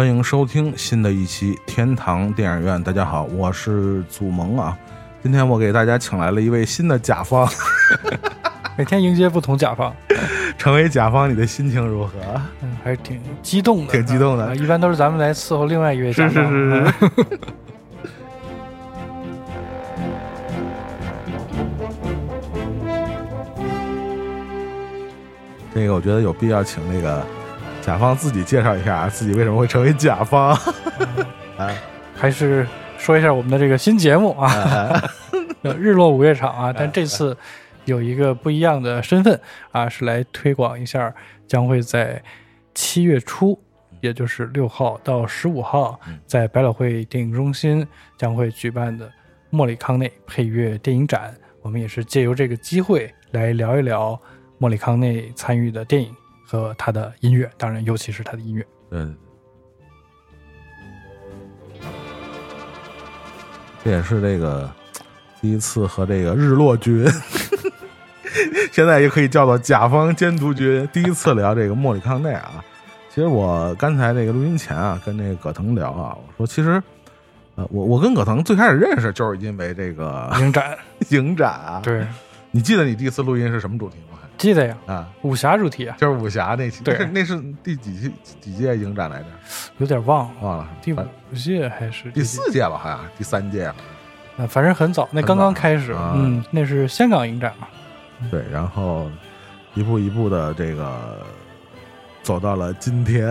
欢迎收听新的一期天堂电影院。大家好，我是祖萌啊。今天我给大家请来了一位新的甲方，每天迎接不同甲方。成为甲方，你的心情如何？嗯，还是挺激动的，挺激动的啊一般都是咱们来伺候另外一位甲是方。是是是。这个我觉得有必要请那个甲方自己介绍一下 自己为什么会成为甲方。啊，还是说一下我们的这个新节目啊，日落午夜场啊，但这次有一个不一样的身份啊，是来推广一下，将会在七月初，也就是六号到十五号嗯，在百老汇电影中心将会举办的莫里康内配乐电影展。我们也是借由这个机会来聊一聊莫里康内参与的电影和他的音乐，当然尤其是他的音乐。嗯，这也是这个第一次和这个日落君，现在也可以叫做甲方监督君，第一次聊这个莫里康内啊。其实我刚才这个录音前啊，跟那个葛腾聊啊，我说其实，呃，我我跟葛腾最开始认识就是因为这个影展，影展啊。，对，你记得你第一次录音是什么主题吗？记得呀，啊，武侠主题啊，就是武侠那期，对。那 是那是第几期几届影展来着？有点忘了，忘了，第五届还是第四届吧，好像第三届。啊，反正很早，那刚刚开始，啊。嗯，那是香港影展嘛，对，然后一步一步的这个走到了今天，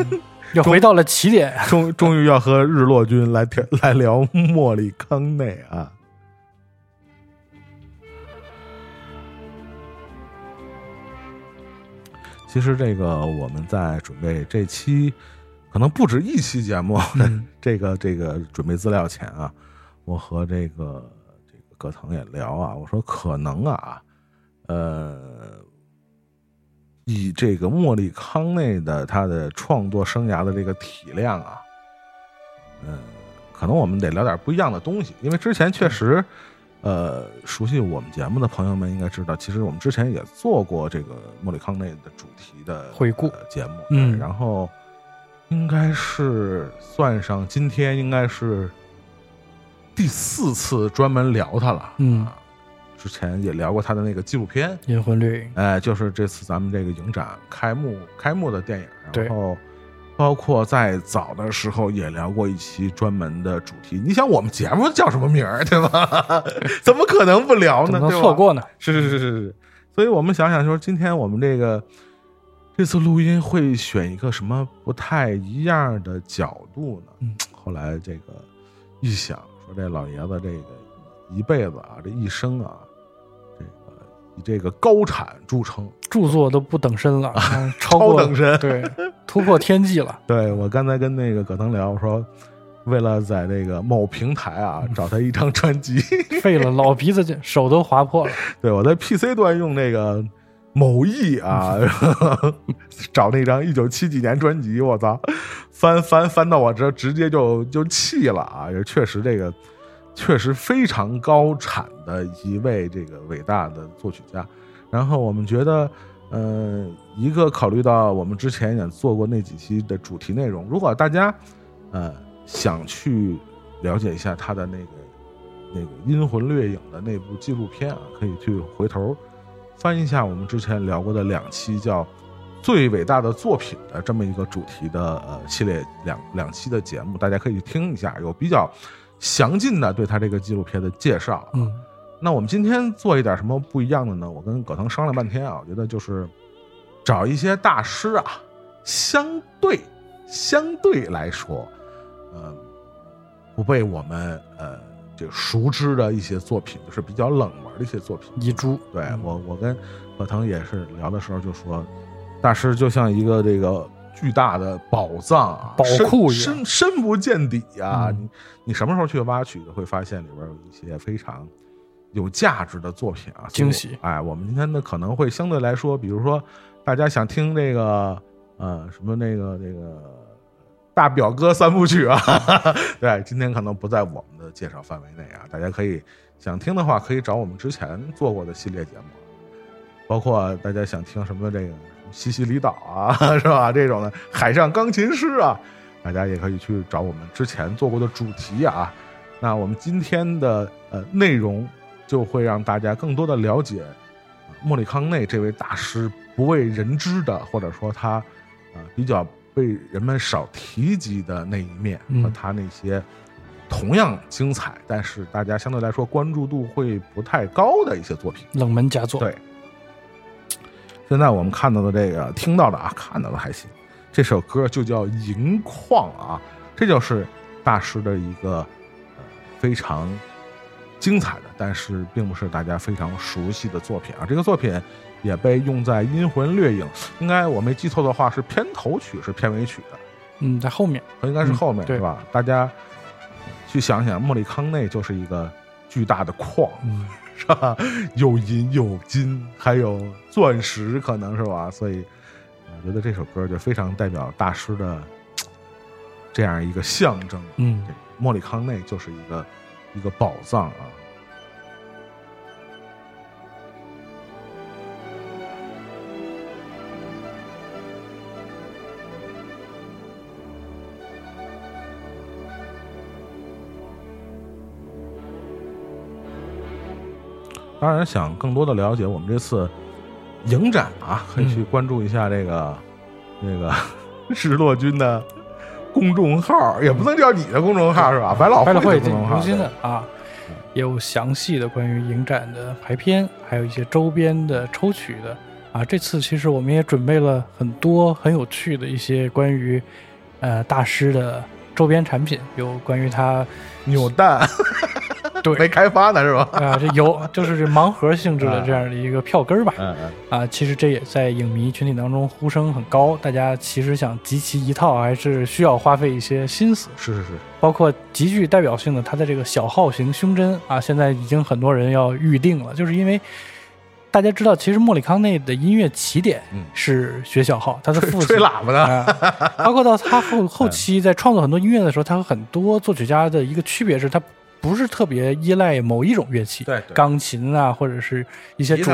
又回到了起点。终终于要和日落君来聊来聊莫里康内啊。其实这个我们在准备这期，可能不止一期节目，嗯。这个这个准备资料前啊，我和这个这个葛腾也聊啊，我说可能啊，呃，以这个莫里康内的他的创作生涯的这个体量啊，嗯、可能我们得聊点不一样的东西，因为之前确实，呃，熟悉我们节目的朋友们应该知道，其实我们之前也做过这个莫里康内的主题的回顾。呃节目，嗯。然后应该是算上今天应该是第四次专门聊他了，嗯。啊，之前也聊过他的那个纪录片，银魂绿影，哎，就是这次咱们这个影展开幕开幕的电影，然后包括在早的时候也聊过一期专门的主题。你想我们节目叫什么名儿，对吧？怎么可能不聊呢？错过呢？是是是是是，所以我们想想说，今天我们这个这次录音会选一个什么不太一样的角度呢？嗯，后来这个一想，说这老爷子这个一辈子啊，这一生啊，这个以这个高产著称，著作都不等身了，超等身对，突破天际了。对我刚才跟那个葛腾聊，我说为了在那个某平台啊找他一张专辑，费了老鼻子劲，手都划破了。对我在 PC 端用那个某易啊找那张一九七几年专辑，我操，翻翻翻到我这直接就就气了啊！也确实这个确实非常高产的一位这个伟大的作曲家。然后我们觉得，呃，一个考虑到我们之前也做过那几期的主题内容，如果大家呃想去了解一下他的那个那个阴魂掠影的那部纪录片啊，可以去回头翻一下我们之前聊过的两期叫《最伟大的作品》的这么一个主题的呃系列两两期的节目，大家可以听一下，有比较详尽的对他这个纪录片的介绍。嗯，那我们今天做一点什么不一样的呢？我跟葛腾商量半天啊，我觉得就是找一些大师啊，相对相对来说，呃，不被我们呃这个熟知的一些作品，就是比较冷门的一些作品。遗珠。对嗯我，我跟何腾也是聊的时候就说，大师就像一个这个巨大的宝藏啊，宝库深深不见底啊！嗯你你什么时候去挖取，会发现里边有一些非常有价值的作品啊，惊喜哎，我们今天呢可能会相对来说，比如说大家想听这个呃什么那个那个大表哥三部曲啊，对，今天可能不在我们的介绍范围内啊，大家可以想听的话，可以找我们之前做过的系列节目，包括大家想听什么这个西西里岛啊，是吧？这种的海上钢琴师啊，大家也可以去找我们之前做过的主题啊。那我们今天的呃内容就会让大家更多的了解莫里康内这位大师不为人知的，或者说他呃比较被人们少提及的那一面嗯和他那些同样精彩，但是大家相对来说关注度会不太高的一些作品。冷门佳作。对，现在我们看到的这个、听到的啊，看到的还行。这首歌就叫《银矿》啊，这就是大师的一个呃非常精彩的，但是并不是大家非常熟悉的作品啊。这个作品也被用在《阴魂掠影》，应该我没记错的话是片头曲是片尾曲的，嗯，在后面，应该是后面、嗯对是吧？大家去想想，莫里康内就是一个巨大的矿，嗯，是吧？有银有金，还有钻石，可能是吧？所以我觉得这首歌就非常代表大师的这样一个象征。嗯对莫里康内就是一个一个宝藏啊。当然，想更多的了解我们这次影展啊，可以去关注一下这个、这个 日落君的公众号，也不能叫你的公众号是吧？百老汇的公众号。啊，有详细的关于影展的排片，还有一些周边的抽取的啊。这次其实我们也准备了很多很有趣的一些关于呃大师的周边产品，有关于他扭蛋 对。没开发呢是吧？啊这有 就是这盲盒性质的这样的一个票根儿吧。嗯嗯，啊，其实这也在影迷群体当中呼声很高，大家其实想集齐一套还是需要花费一些心思。是是是，包括极具代表性的它的这个小号型胸针啊，现在已经很多人要预定了，就是因为大家知道，其实莫里康内的音乐起点嗯。是学小号，他的父亲吹喇叭的，啊，包括到他后后期在创作很多音乐的时候，他和很多作曲家的一个区别是，他不是特别依赖某一种乐器，对对。钢琴啊，或者是一些主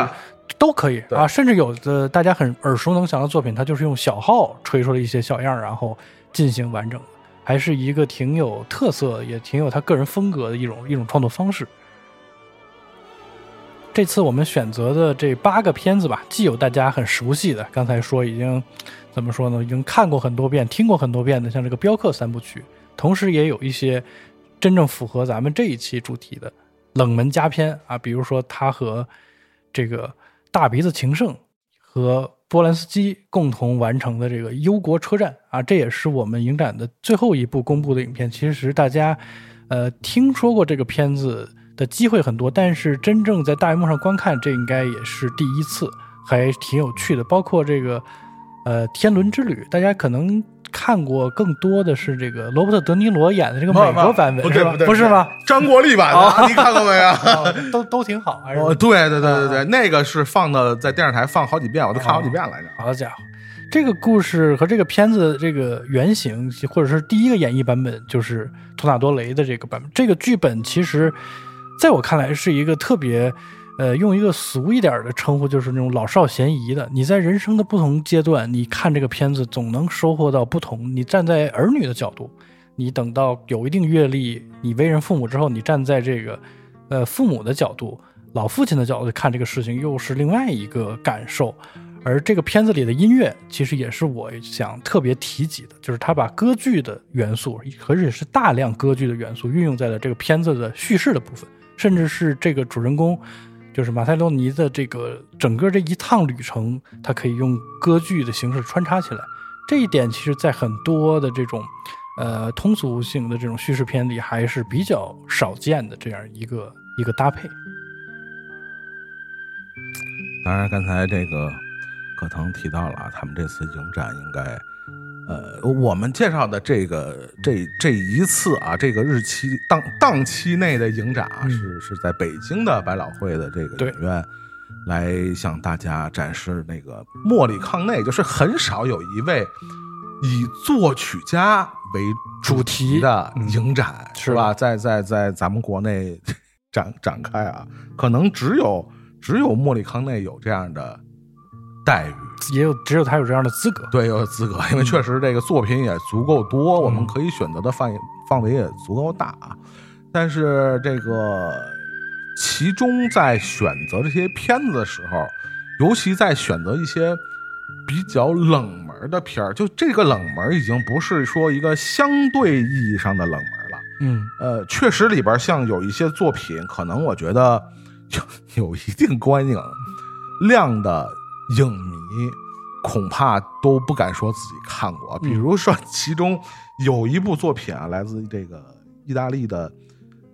都可以啊，甚至有的大家很耳熟能详的作品，它就是用小号吹出了一些小样儿，然后进行完整，还是一个挺有特色，也挺有他个人风格的一种一种创作方式。这次我们选择的这八个片子吧，既有大家很熟悉的，刚才说已经怎么说呢，已经看过很多遍、听过很多遍的，像这个《镖客三部曲》，同时也有一些真正符合咱们这一期主题的冷门佳片啊，比如说他和这个大鼻子情圣和波兰斯基共同完成的这个《忧国车站》啊，这也是我们影展的最后一部公布的影片。其实大家呃听说过这个片子的机会很多，但是真正在大荧幕上观看，这应该也是第一次，还挺有趣的。包括这个呃《天伦之旅》，大家可能。看过更多的是这个罗伯特·德尼罗演的这个美国版本，不对不对，不是吗？？张国立版的，你看过没有？哦都都挺好，还是哦，对对对对对，那个是放的在电视台放好几遍，我都看好几遍来着。好家伙，这个故事和这个片子的这个原型，或者是第一个演绎版本，就是托纳多雷的这个版本。这个剧本其实，在我看来是一个特别，呃，用一个俗一点的称呼，就是那种老少咸宜的。你在人生的不同阶段，你看这个片子，总能收获到不同。你站在儿女的角度，你等到有一定阅历，你为人父母之后，你站在这个，呃，父母的角度。老父亲的角度看这个事情，又是另外一个感受。而这个片子里的音乐，其实也是我想特别提及的，就是他把歌剧的元素，而且是大量歌剧的元素运用在了这个片子的叙事的部分，甚至是这个主人公，就是马塞洛尼的这个整个这一趟旅程，他可以用歌剧的形式穿插起来。这一点其实，在很多的这种呃通俗性的这种叙事片里，还是比较少见的这样一个一个搭配。当然，刚才这个葛腾提到了啊，他们这次影展应该，呃，我们介绍的这个这这一次啊，这个日期档档期内的影展啊，嗯。是是在北京的百老汇的这个影院来向大家展示那个莫里康内，就是很少有一位以作曲家为主题的影展，是是。吧？在在在咱们国内展 展开啊，可能只有只有莫里康内有这样的待遇。也有只有他有这样的资格。对，有资格，因为确实这个作品也足够多，我们可以选择的范范围也足够大。但是这个其中在选择这些片子的时候，尤其在选择一些比较冷门的片儿，就这个冷门已经不是说一个相对意义上的冷门了。嗯，呃，确实里边像有一些作品，可能我觉得有有一定观影量的影迷，恐怕都不敢说自己看过。比如说，其中有一部作品啊，来自这个意大利的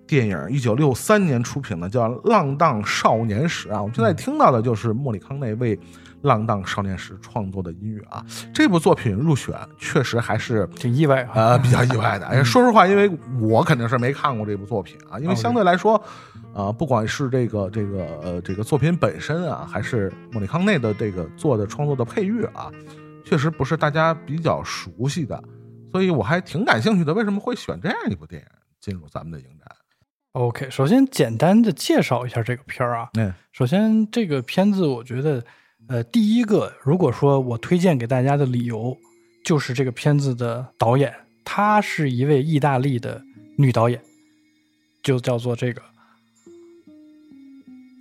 电影，一九六三年出品的，叫《浪荡少年时》啊。我们现在听到的就是莫里康内为《浪荡少年时》创作的音乐啊。这部作品入选，确实还是挺意外啊。呃，比较意外的。哎，说实话，因为我肯定是没看过这部作品啊，因为相对来说，啊，不管是这个这个呃这个作品本身啊，还是莫里康内的这个做的创作的配乐啊，确实不是大家比较熟悉的，所以我还挺感兴趣的。为什么会选这样一部电影进入咱们的影展？OK，首先简单的介绍一下这个片儿啊。嗯首先，这个片子我觉得，呃，第一个，如果说我推荐给大家的理由，就是这个片子的导演，她是一位意大利的女导演，就叫做这个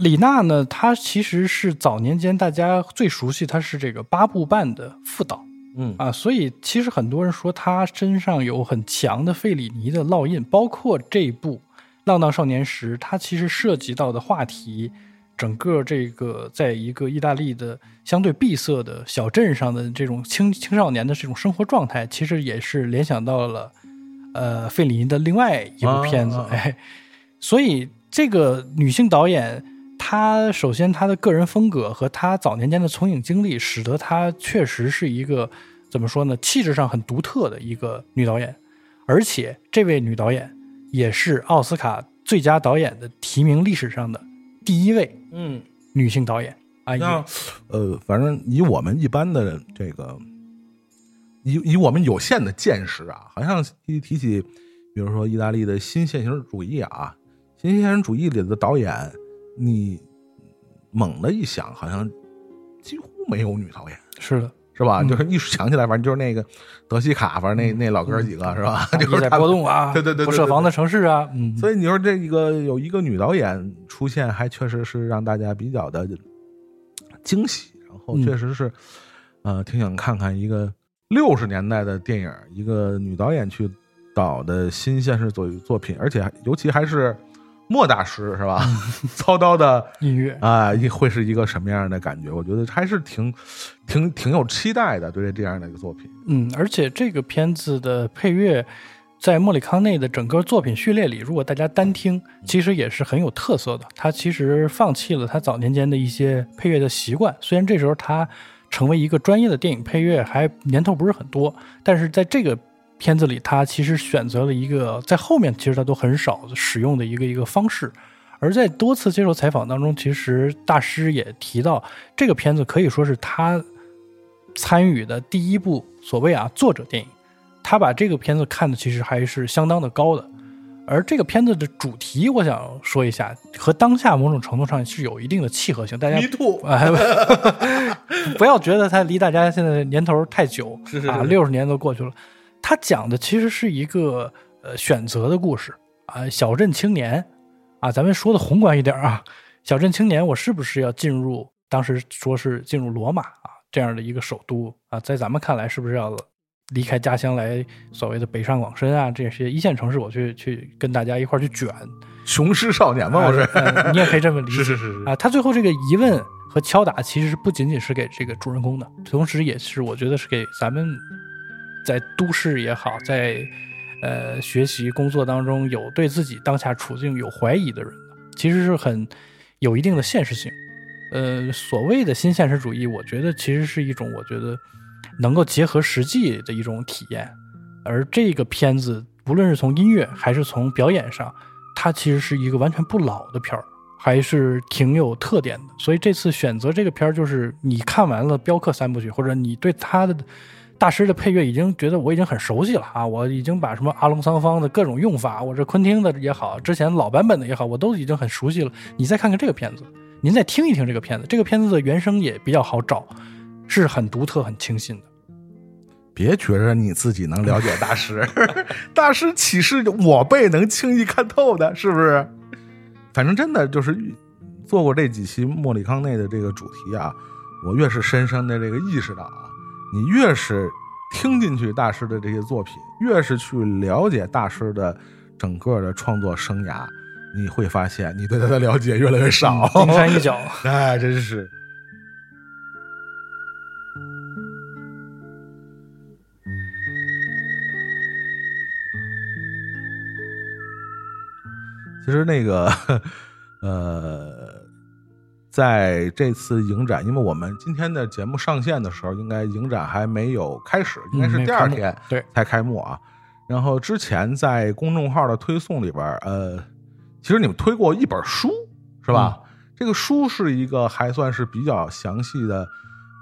李娜呢。她其实是早年间大家最熟悉，她是这个八部半的副导嗯啊，所以其实很多人说她身上有很强的费里尼的烙印，包括这部《浪荡少年时》，它其实涉及到的话题。整个这个在一个意大利的相对闭塞的小镇上的这种青青少年的这种生活状态，其实也是联想到了，呃，费里尼的另外一部片子，啊啊啊哎，所以这个女性导演，她首先她的个人风格和她早年间的从影经历，使得她确实是一个怎么说呢，气质上很独特的一个女导演，而且这位女导演也是奥斯卡最佳导演的提名历史上的第一位嗯，女性导演啊，那也呃，反正以我们一般的这个，以以我们有限的见识啊，好像一提起，比如说意大利的新现实主义啊，新现实主义里的导演，你猛的一想，好像几乎没有女导演，是的，是吧？嗯就是一想起来，反正就是那个德西卡，反正那那老哥几个是吧？就是他们波动啊，对对对对不设防的城市啊，嗯，所以你说这一个有一个女导演出现，还确实是让大家比较的惊喜，然后嗯确实是，呃，挺想看看一个六十年代的电影，一个女导演去导的新现实作作品，而且尤其还是莫大师是吧？嗯 操刀的 音乐，啊，一会是一个什么样的感觉？我觉得还是挺挺挺有期待的，对这样的一个作品。嗯，而且这个片子的配乐，在莫里康内的整个作品序列里，如果大家单听，其实也是很有特色的。他其实放弃了他早年间的一些配乐的习惯，虽然这时候他成为一个专业的电影配乐还年头不是很多，但是在这个片子里，他其实选择了一个在后面其实他都很少使用的一个一个方式。而在多次接受采访当中，其实大师也提到，这个片子可以说是他参与的第一部所谓啊作者电影，他把这个片子看的其实还是相当的高的。而这个片子的主题，我想说一下，和当下某种程度上是有一定的契合性。大家 不要觉得它离大家现在年头太久啊，是是是六十年都过去了。它讲的其实是一个呃选择的故事啊，小镇青年啊，咱们说的宏观一点啊，小镇青年，我是不是要进入？当时说是进入罗马啊这样的一个首都啊，在咱们看来，是不是要离开家乡来所谓的北上广深啊这些一线城市，我去去跟大家一块儿去卷？雄狮少年嘛，我是。呃你也可以这么理解。是是是是啊，他最后这个疑问和敲打，其实不仅仅是给这个主人公的，同时也是我觉得是给咱们在都市也好，在呃学习工作当中有对自己当下处境有怀疑的人，其实是很有一定的现实性。呃，所谓的新现实主义，我觉得其实是一种我觉得能够结合实际的一种体验。而这个片子，无论是从音乐还是从表演上，它其实是一个完全不老的片儿，还是挺有特点的。所以这次选择这个片儿，就是你看完了镖客三部曲，或者你对他的大师的配乐已经觉得我已经很熟悉了啊，我已经把什么阿隆桑方的各种用法，我这昆汀的也好，之前老版本的也好，我都已经很熟悉了。你再看看这个片子，您再听一听这个片子，这个片子的原声也比较好找。是很独特、很清新的。别觉着你自己能了解大师，大师岂是我辈能轻易看透的？是不是？反正真的就是做过这几期莫里康内的这个主题啊，我越是深深的这个意识到啊，你越是听进去大师的这些作品，越是去了解大师的整个的创作生涯，你会发现你对他的了解越来越少。冰山一角，哎，真是。其实那个，呃，在这次影展，因为我们今天的节目上线的时候，应该影展还没有开始，应该是第二天对才开幕啊。然后之前在公众号的推送里边，呃，其实你们推过一本书是吧？这个书是一个还算是比较详细的，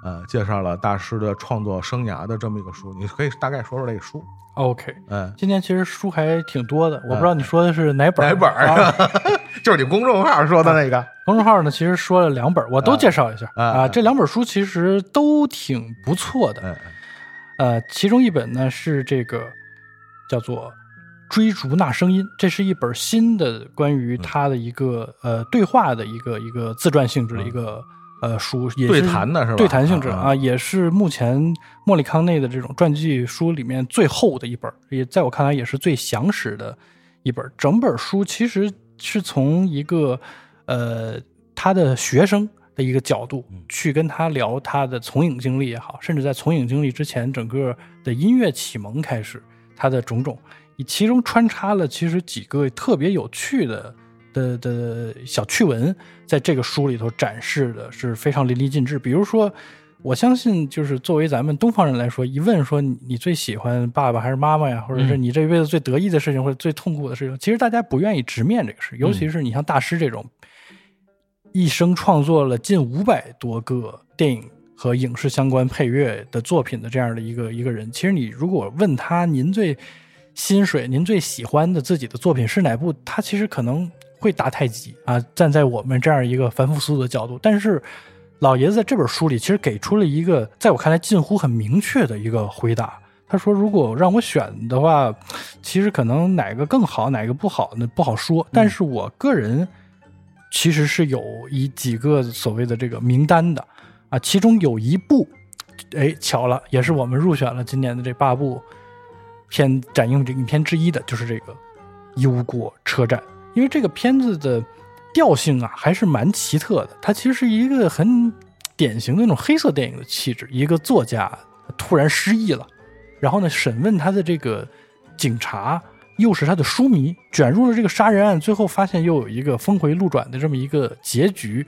呃，介绍了大师的创作生涯的这么一个书，你可以大概说说这个书。OK，嗯，今天其实书还挺多的，我不知道你说的是哪本？哪本儿？啊 就是你公众号说的那个。公众号呢，其实说了两本，我都介绍一下啊啊。这两本书其实都挺不错的。嗯呃，其中一本呢是这个叫做《追逐那声音》，这是一本新的关于他的一个、呃对话的一个一个自传性质的一个、呃书，也是对谈的是吧对谈性质啊啊，也是目前莫里康内的这种传记书里面最厚的一本，也在我看来也是最详实的一本。整本书其实是从一个呃他的学生的一个角度去跟他聊他的从影经历也好，甚至在从影经历之前整个的音乐启蒙开始，他的种种，以其中穿插了其实几个特别有趣的。的的小趣闻，在这个书里头展示的是非常淋漓尽致。比如说，我相信，就是作为咱们东方人来说，一问说你你最喜欢爸爸还是妈妈呀，或者是你这一辈子最得意的事情或者最痛苦的事情，其实大家不愿意直面这个事，尤其是你像大师这种，一生创作了近五百多个电影和影视相关配乐的作品的这样的一个一个人，其实你如果问他您最薪水、您最喜欢的自己的作品是哪部，他其实可能会答太极啊。站在我们这样一个凡夫俗子的角度，但是老爷子在这本书里其实给出了一个在我看来近乎很明确的一个回答。他说：“如果让我选的话，其实可能哪个更好，哪个不好那？不好说。但是我个人其实是有一几个所谓的这个名单的啊，其中有一部，哎，巧了，也是我们入选了今年的这八部片展映影片之一的，就是这个《忧国车站》。因为这个片子的调性啊，还是蛮奇特的。它其实是一个很典型的那种黑色电影的气质。一个作家突然失忆了，然后呢，审问他的这个警察又是他的书迷，卷入了这个杀人案，最后发现又有一个峰回路转的这么一个结局。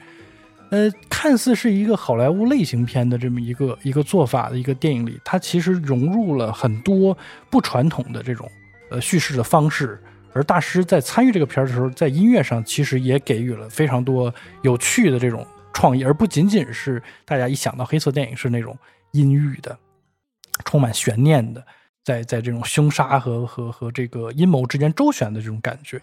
呃，看似是一个好莱坞类型片的这么一个一个做法的一个电影里，它其实融入了很多不传统的这种呃叙事的方式。而大师在参与这个片儿的时候，在音乐上其实也给予了非常多有趣的这种创意，而不仅仅是大家一想到黑色电影是那种阴郁的、充满悬念的，在在这种凶杀和和和这个阴谋之间周旋的这种感觉，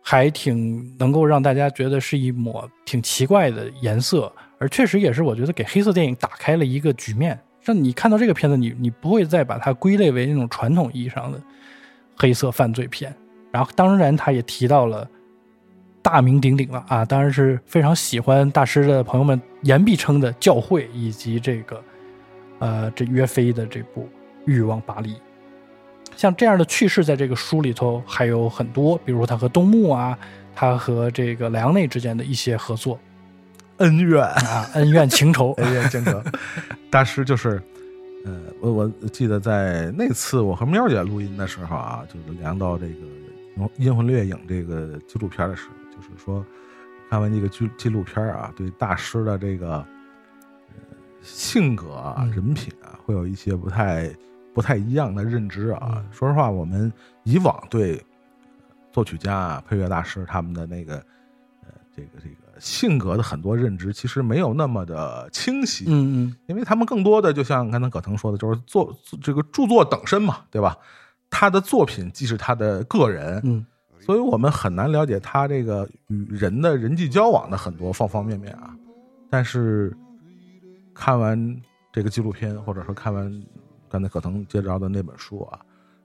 还挺能够让大家觉得是一抹挺奇怪的颜色，而确实也是我觉得给黑色电影打开了一个局面，让你看到这个片子，你你不会再把它归类为那种传统意义上的黑色犯罪片。然后，当然，他也提到了大名鼎鼎了啊，当然是非常喜欢大师的朋友们言必称的教会，以及这个呃这约菲的这部《欲望巴黎》。像这样的趣事，在这个书里头还有很多，比如他和东木啊，他和这个莱昂内之间的一些合作恩怨，啊，恩怨情仇。恩怨情仇。大师就是，呃，我我记得在那次我和喵姐录音的时候啊，就是聊到这个《阴魂掠影》这个纪录片的时候，就是说看完这个纪纪录片啊，对大师的这个、呃、性格啊、嗯人品啊，会有一些不太不太一样的认知啊。嗯说实话，我们以往对作曲家啊、配乐大师他们的那个呃这个这个性格的很多认知，其实没有那么的清晰。嗯嗯因为他们更多的就像刚才葛腾说的，就是作这个著作等身嘛，对吧？他的作品既是他的个人，嗯所以我们很难了解他这个与人的人际交往的很多方方面面啊。但是看完这个纪录片，或者说看完刚才可腾介绍的那本书啊，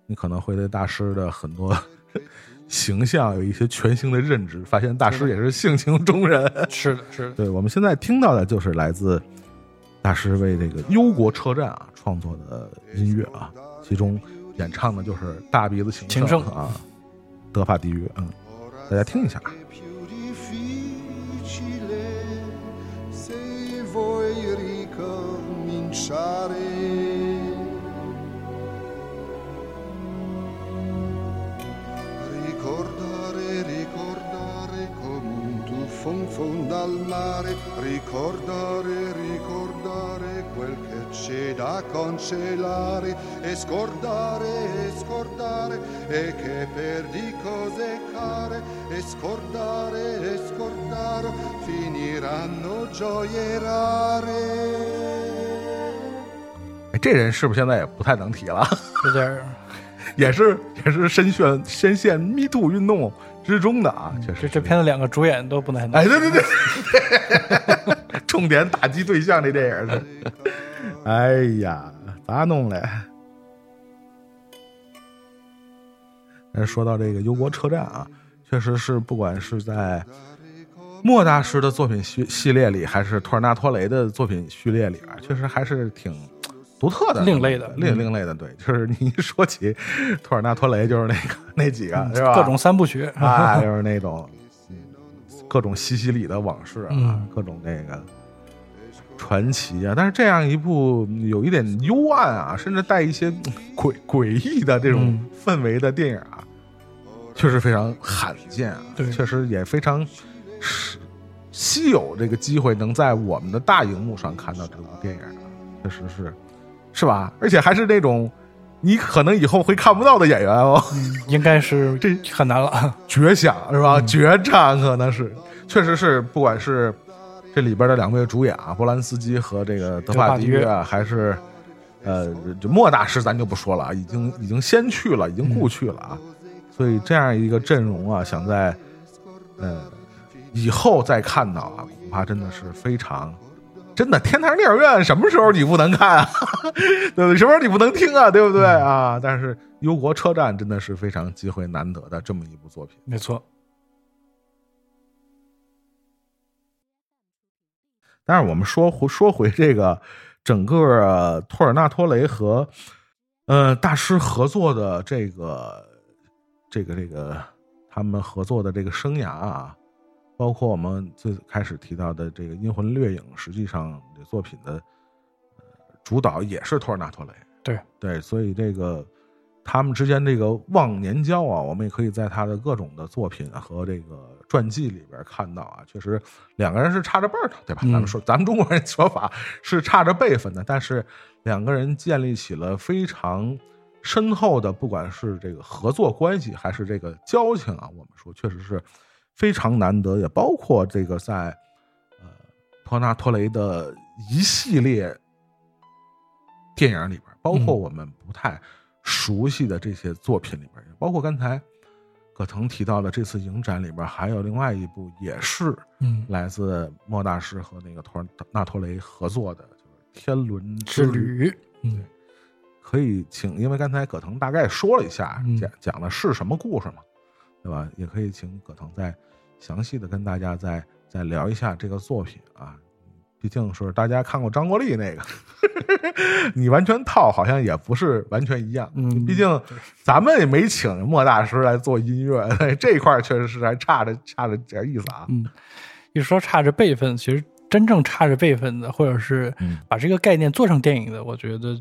你可能会对大师的很多 形象有一些全新的认知，发现大师也是性情中人。是的，是的，对，我们现在听到的就是来自大师为这个《忧国车站》啊创作的音乐啊，其中演唱的就是大鼻子情情圣啊，德法地狱，嗯，大家听一下。Mare, ricordare, ricordare quel che c'è da cancellare e scordare, e scordare e che perdi cose care e scordare, e scordare finiranno gioie rare. 哎，这人是不是现在也不太能提了？有点儿也是也是深陷深陷 Me Too 运动之中的啊，确实这这片子两个主演都不太能。哎，对对对，重点打击对象这电影是，哎呀，咋弄嘞？但是说到这个忧国车站啊，确实是不管是在莫大师的作品序系列里，还是托尔纳托雷的作品序列里边，确实还是挺独特的、另类的另嗯另类的。对，就是你一说起托尔纳托雷，就是那个那几个是吧？各种三部曲，啊，就是那种嗯各种西西里的往事啊，嗯各种那个传奇啊。但是这样一部有一点幽暗啊，甚至带一些嗯诡诡异的这种嗯氛围的电影啊，确实非常罕见啊，对确实也非常稀稀有这个机会能在我们的大荧幕上看到这部电影啊，确实是是吧？而且还是那种你可能以后会看不到的演员哦。应该是这很难了。绝响是吧？绝唱可能是，确实是，不管是这里边的两位主演啊，波兰斯基和这个德帕迪约啊，还是呃，这莫大师咱就不说了啊，已经已经先去了，已经故去了啊，所以这样一个阵容啊，想在呃以后再看到啊，恐怕真的是非常。真的，天堂电影院什么时候你不能看啊？对 不对？什么时候你不能听啊？对不对啊？但是《忧国车站》真的是非常机会难得的这么一部作品。没错，但是我们说回说回这个整个呃托尔纳托雷和呃大师合作的这个这个这个他们合作的这个生涯啊，包括我们最开始提到的这个《阴魂掠影》，实际上这作品的呃主导也是托尔纳托雷。对对，所以这个他们之间这个忘年交啊，我们也可以在他的各种的作品和这个传记里边看到啊，确实两个人是差着辈儿的，对吧？嗯咱们说咱们中国人说法是差着辈分的，但是两个人建立起了非常深厚的，不管是这个合作关系还是这个交情啊，我们说确实是非常难得，也包括这个在呃托纳托雷的一系列电影里边，包括嗯我们不太熟悉的这些作品里边，也包括刚才葛腾提到的这次影展里边，还有另外一部也是嗯，来自莫大师和那个托纳托雷合作的，就是《天伦之旅》。旅，嗯，可以请，因为刚才葛腾大概说了一下，嗯讲讲的是什么故事嘛，对吧？也可以请葛腾再详细的跟大家再再聊一下这个作品啊。毕竟是大家看过张国立那个，你完全套好像也不是完全一样。嗯毕竟咱们也没请莫大师来做音乐，这一块确实是还差着差着点意思啊。嗯，一说差着辈分，其实真正差着辈分的，或者是嗯把这个概念做成电影的，我觉得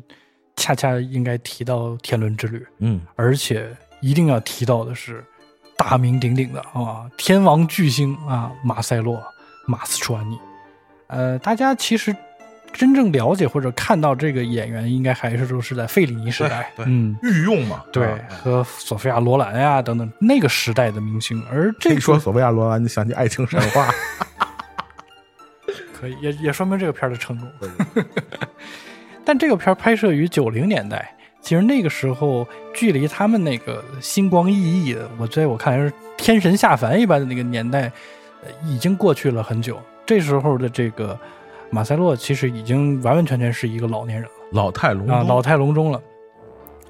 恰恰应该提到《天伦之旅》，嗯而且一定要提到的是大名鼎鼎的啊，天王巨星啊，马塞洛·马斯楚安尼。呃，大家其实真正了解或者看到这个演员，应该还是说是在费里尼时代，对对嗯。御用嘛，对啊，和索菲亚·罗兰呀等等那个时代的明星，而这一说索菲亚罗兰，就想起爱情神话。可以，也也说明这个片儿的成功。但这个片儿拍摄于九零年代，其实那个时候距离他们那个星光熠熠的，我在我看来是天神下凡一般的那个年代，呃，已经过去了很久。这时候的这个马塞洛其实已经完完全全是一个老年人了。老态龙钟啊，老态龙钟了。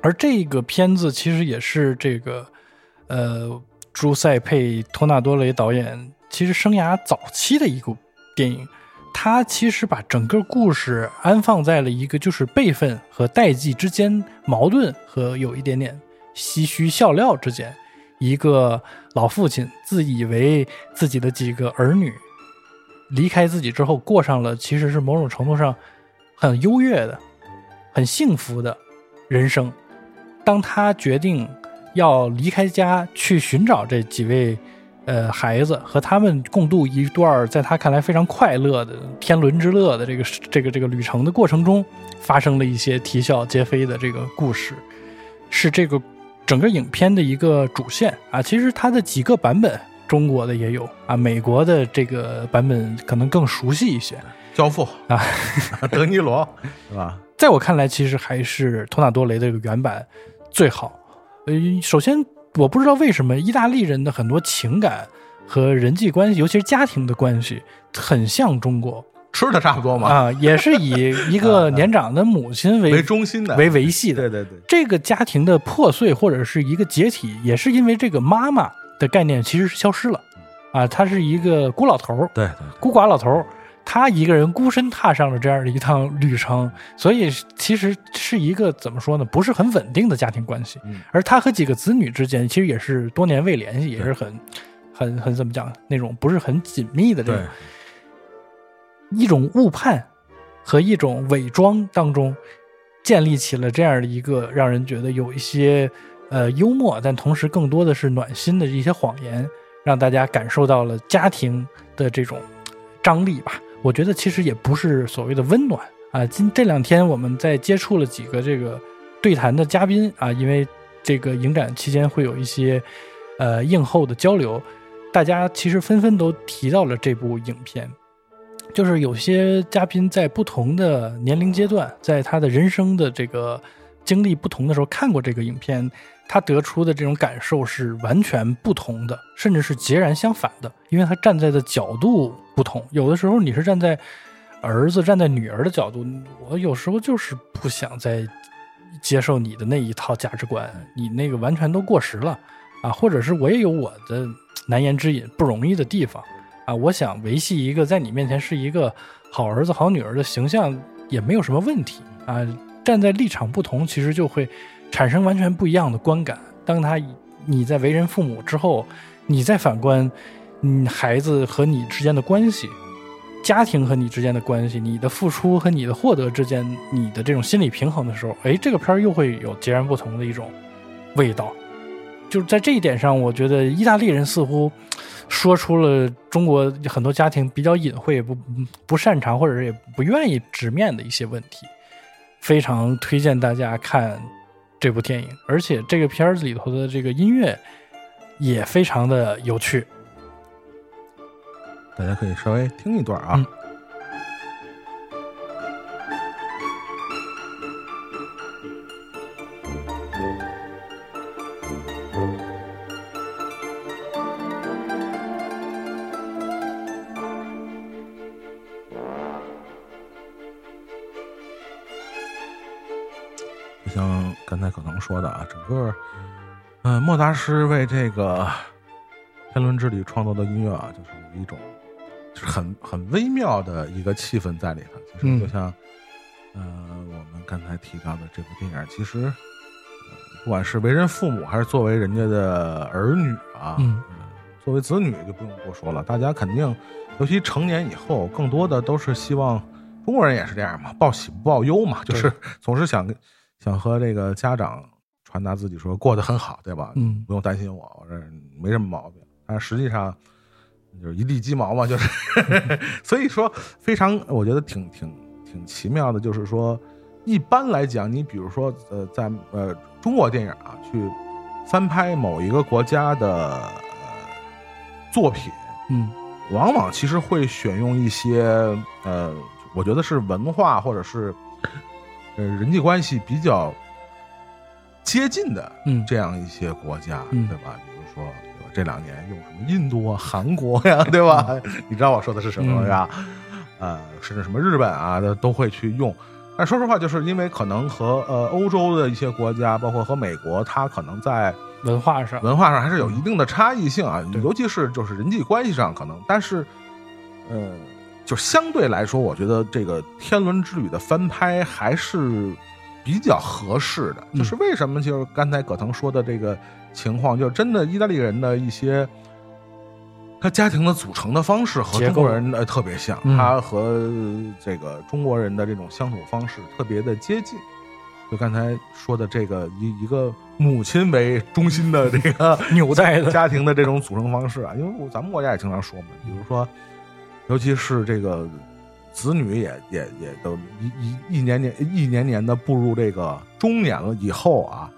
而这个片子其实也是这个呃朱塞佩·托纳多雷导演其实生涯早期的一部电影。他其实把整个故事安放在了一个就是辈分和代际之间矛盾和有一点点唏嘘笑料之间。一个老父亲自以为自己的几个儿女离开自己之后，过上了其实是某种程度上很优越的。很幸福的人生。当他决定要离开家去寻找这几位呃孩子，和他们共度一段在他看来非常快乐的天伦之乐的这个这个这个旅程的过程中，发生了一些啼笑皆非的这个故事，是这个整个影片的一个主线啊。其实它的几个版本，中国的也有啊，美国的这个版本可能更熟悉一些。教父啊，德尼罗 是吧？在我看来，其实还是托纳多雷的这个原版最好。呃，首先我不知道为什么意大利人的很多情感和人际关系，尤其是家庭的关系，很像中国，吃的差不多嘛。啊，也是以一个 年长的母亲为为中心的，为维系的。对对对，这个家庭的破碎或者是一个解体，也是因为这个妈妈的概念其实是消失了。啊，他是一个孤老头儿，对对，孤寡老头儿。他一个人孤身踏上了这样的一趟旅程，所以其实是一个怎么说呢？不是很稳定的家庭关系。而他和几个子女之间，其实也是多年未联系，也是很、很、很怎么讲？那种不是很紧密的这种一种误判和一种伪装当中，建立起了这样的一个让人觉得有一些呃幽默，但同时更多的是暖心的一些谎言，让大家感受到了家庭的这种张力吧。我觉得其实也不是所谓的温暖啊。今这两天我们在接触了几个这个对谈的嘉宾啊，因为这个影展期间会有一些呃映后的交流，大家其实纷纷都提到了这部影片。就是有些嘉宾在不同的年龄阶段，在他的人生的这个经历不同的时候看过这个影片，他得出的这种感受是完全不同的，甚至是截然相反的，因为他站在的角度。不同，有的时候你是站在儿子、站在女儿的角度，我有时候就是不想再接受你的那一套价值观，你那个完全都过时了啊！或者是我也有我的难言之隐、不容易的地方啊！我想维系一个在你面前是一个好儿子、好女儿的形象，也没有什么问题啊！站在立场不同，其实就会产生完全不一样的观感。当他你在为人父母之后，你再反观。你，孩子和你之间的关系，家庭和你之间的关系，你的付出和你的获得之间，你的这种心理平衡的时候，哎，这个片儿又会有截然不同的一种味道。就是在这一点上，我觉得意大利人似乎说出了中国很多家庭比较隐晦、不不擅长或者是也不愿意直面的一些问题。非常推荐大家看这部电影，而且这个片儿子里头的这个音乐也非常的有趣。大家可以稍微听一段啊。就才可能说的啊，整个，嗯，莫大师为这个《天伦之旅》创作的音乐啊，就是一种。就是很很微妙的一个气氛在里头，其实就像，呃，我们刚才提到的这部电影，其实不管是为人父母还是作为人家的儿女啊，作为子女就不用多说了。大家肯定，尤其成年以后，更多的都是希望中国人也是这样嘛，报喜不报忧嘛，就是总是想想和这个家长传达自己说过得很好，对吧？嗯，不用担心我，我这没什么毛病。但实际上。就是一地鸡毛嘛，就是，所以说非常，我觉得挺挺挺奇妙的。就是说，一般来讲，你比如说，呃，在呃中国电影啊，去翻拍某一个国家的呃作品，嗯，往往其实会选用一些呃，我觉得是文化或者是呃人际关系比较接近的，嗯，这样一些国家，对吧？比如说。这两年用什么印度啊、韩国呀，对吧？你知道我说的是什么是吧？呃，甚至什么日本啊的都会去用。但说实话，就是因为可能和呃欧洲的一些国家，包括和美国，它可能在文化上，文化上还是有一定的差异性啊，尤其是就是人际关系上可能，但是，呃，就相对来说，我觉得这个《天伦之旅》的翻拍还是比较合适的。嗯就是为什么，就是刚才葛腾说的这个情况，就是真的意大利人的一些。他家庭的组成的方式和中国人呃特别像，嗯他和这个中国人的这种相处方式特别的接近。就刚才说的这个以一个母亲为中心的这个 纽带的家庭的这种组成方式啊，因为我咱们国家也经常说嘛，比如说，尤其是这个子女也也也都一一一年年一年年的步入这个中年了以后啊，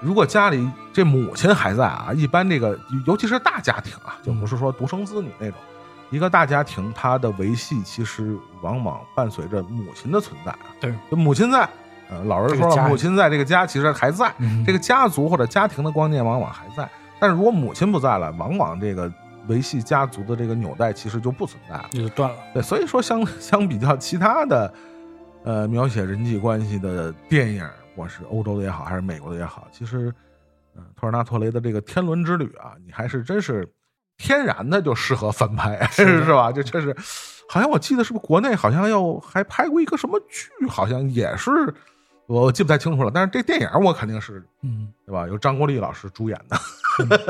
如果家里这母亲还在啊，一般这个尤其是大家庭啊，就不是说独生子女那种，一个大家庭它的维系其实往往伴随着母亲的存在。啊，对，就母亲在。呃，老人说了，母亲在这个家其实还在，嗯这个家族或者家庭的观念往往还在，但是如果母亲不在了，往往这个维系家族的这个纽带其实就不存在了。也就断了。对，所以说相相比较其他的，呃，描写人际关系的电影，不管是欧洲的也好，还是美国的也好，其实，呃，托尔纳托雷的这个《天伦之旅》啊，你还是真是天然的就适合翻拍，是 是吧？这确实，好像我记得是不是国内好像要还拍过一个什么剧，好像也是。我记不太清楚了，但是这电影我肯定是嗯，对吧？由张国立老师主演的，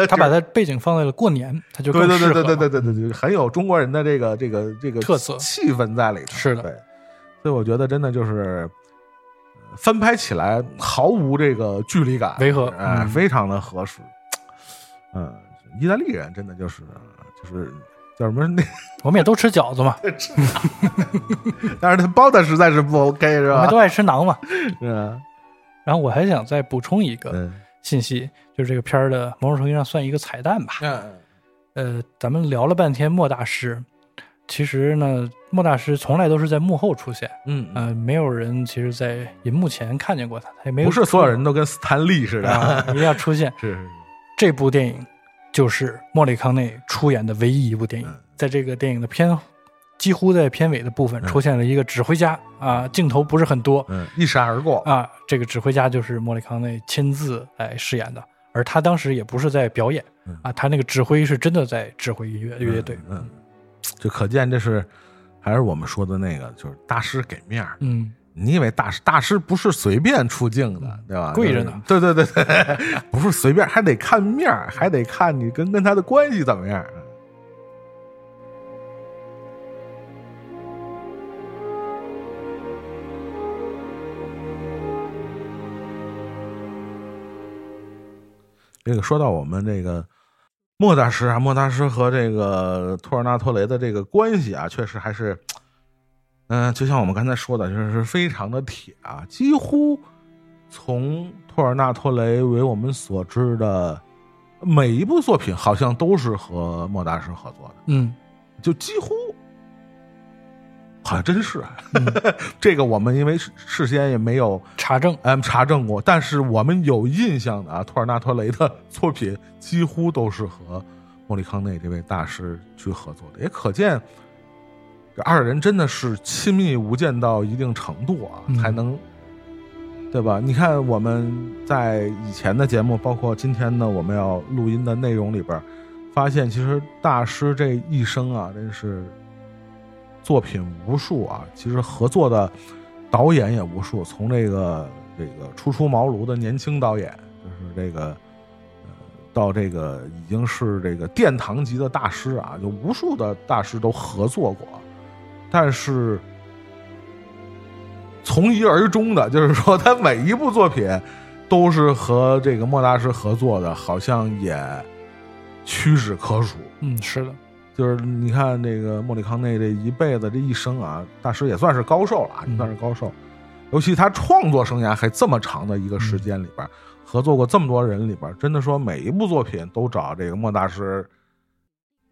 他把他背景放在了过年，他就对对对对对对对对对，很有中国人的这个这个这个特色气氛在里头。是的对，所以我觉得真的就是呃翻拍起来毫无这个距离感，违和哎，嗯非常的合适。嗯，意大利人真的就是就是叫什么那，我们也都吃饺子嘛，但是他包的实在是不 OK 是吧我们都？爱吃馕嘛。是啊，然后我还想再补充一个嗯信息，就是这个片儿的某种程度上算一个彩蛋吧。嗯呃，咱们聊了半天莫大师，其实呢，莫大师从来都是在幕后出现，嗯，呃，没有人其实在银幕前看见过他，他也没有不是所有人都跟斯坦利似的，啊，一定要出现。是是。是，这部电影就是莫里康内出演的唯一一部电影嗯，在这个电影的片几乎在片尾的部分出现了一个指挥家啊，镜头不是很多嗯，一闪而过，啊，这个指挥家就是莫里康内亲自来饰演的，而他当时也不是在表演嗯啊，他那个指挥是真的在指挥乐乐队，嗯，嗯就可见这是还是我们说的那个，就是大师给面儿。嗯，你以为大师大师不是随便出镜的，对吧？贵着呢。对对对对，不是随便，还得看面儿，还得看你跟跟他的关系怎么样。这个说到我们这个莫大师啊，莫大师和这个托尔纳托雷的这个关系啊，确实还是，嗯、就像我们刚才说的，就是非常的铁啊，几乎从托尔纳托雷为我们所知的每一部作品，好像都是和莫大师合作的，嗯，就几乎。好像真是，啊 这个我们因为事事先也没有查证，嗯查证过，但是我们有印象的啊，托尔纳托雷的作品几乎都是和莫里康内这位大师去合作的，也可见这二人真的是亲密无间到一定程度啊，嗯。才能对吧？你看我们在以前的节目，包括今天呢我们要录音的内容里边，发现其实大师这一生啊，真是作品无数啊，其实合作的导演也无数，从这个这个初出茅庐的年轻导演，就是这个呃，到这个已经是这个殿堂级的大师啊，就无数的大师都合作过，但是从一而终的，就是说他每一部作品都是和这个莫大师合作的，好像也屈指可数。嗯，是的，就是你看这个莫里康内这一辈子这一生啊，大师也算是高寿了啊，嗯也算是高寿。尤其他创作生涯还这么长的一个时间里边，合作过这么多人里边，真的说每一部作品都找这个莫大师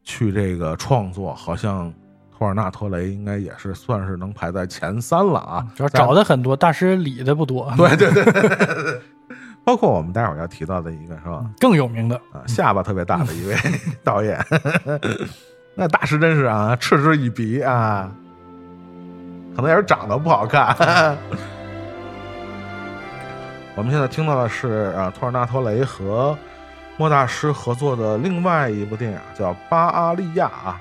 去这个创作，好像托尔纳托雷应该也是算是能排在前三了啊。主要找的很多，大师理的不多，对对对对对对，包括我们待会儿要提到的一个是吧？更有名的，啊，下巴特别大的一位 导演，那大师真是啊，嗤之以鼻啊。可能也是长得不好看。我们现在听到的是啊，托尔纳托雷和莫大师合作的另外一部电影，叫《巴阿利亚》啊，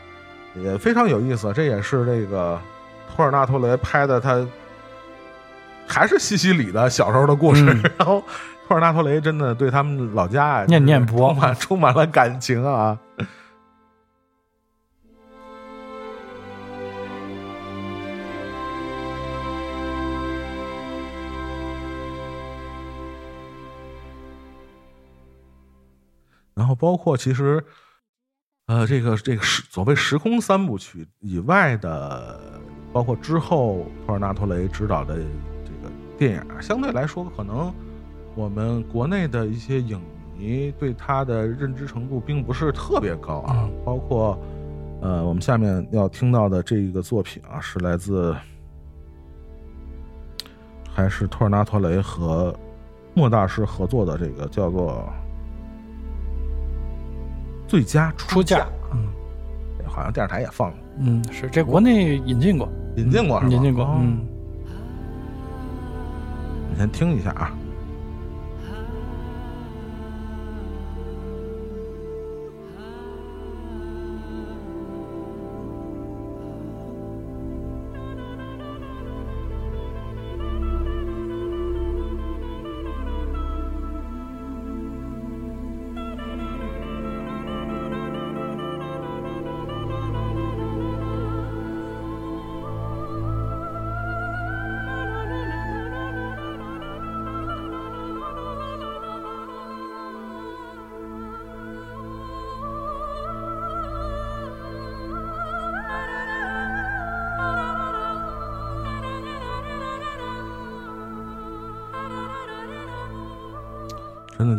也非常有意思。这也是这个托尔纳托雷拍的，他还是西西里的小时候的故事。嗯然后托尔纳托雷真的对他们老家啊，念念不忘充满了感情啊。后包括其实，呃，这个这个时所谓时空三部曲以外的，包括之后托尔纳托雷执导的这个电影啊，相对来说，可能我们国内的一些影迷对他的认知程度并不是特别高啊。嗯包括呃，我们下面要听到的这一个作品啊，是来自还是托尔纳托雷和莫大师合作的这个叫做。最佳出价价，嗯好像电视台也放过，嗯，是这国内引进过，引进过是吧？引进过，哦嗯。你先听一下啊。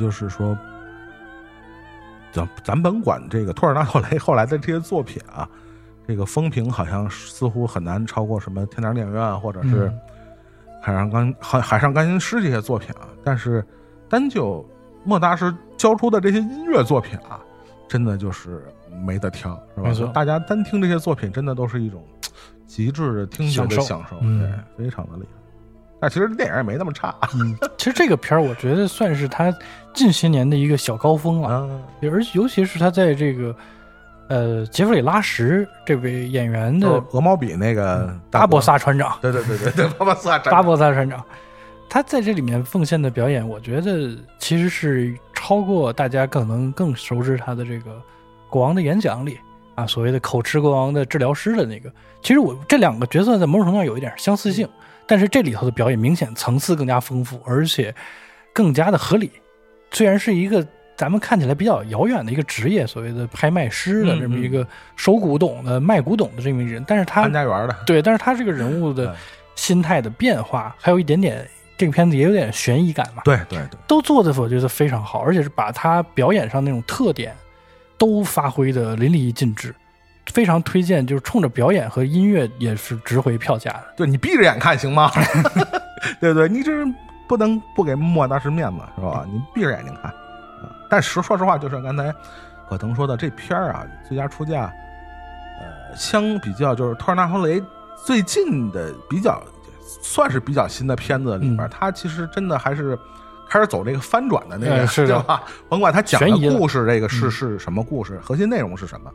就是说，咱咱甭管这个托尔纳托雷后来的这些作品啊，这个风评好像似乎很难超过什么《天堂电影院》或者是《嗯海上钢海海上钢琴师》这些作品啊。但是单就莫大师交出的这些音乐作品啊，真的就是没得挑，是吧？大家单听这些作品，真的都是一种极致的听觉的享受享受，嗯对，非常的厉害。但其实电影也没那么差嗯，其实这个片儿我觉得算是他近些年的一个小高峰了，啊。而尤其是他在这个呃杰弗里·拉什这位演员的鹅毛笔那个巴博萨船长，对对对对对，巴博萨巴博萨船长，他在这里面奉献的表演，我觉得其实是超过大家可能更熟知他的这个国王的演讲里啊，所谓的口吃国王的治疗师的那个。其实我这两个角色在某种程度上有一点相似性，但是这里头的表演明显层次更加丰富，而且更加的合理。虽然是一个咱们看起来比较遥远的一个职业，所谓的拍卖师的嗯这么一个收古董的、卖古董的这么一个人，但是他潘家园的，对，但是他这个人物的心态的变化，还有一点点，这个片子也有点悬疑感嘛，对对对，都做的我觉得非常好，而且是把他表演上那种特点都发挥的淋漓尽致，非常推荐，就是冲着表演和音乐也是值回票价的。对你闭着眼看行吗？对不对？你这不能不给莫大师面子是吧？你闭着眼睛看啊。但实说实话，就是刚才可腾说的这片儿啊，最佳出价，呃，相比较就是托尔纳托雷最近的比较算是比较新的片子里边，嗯他其实真的还是。开始走这个翻转的那个，对吧？甭管他讲的的故事，这个是嗯是什么故事，核心内容是什么，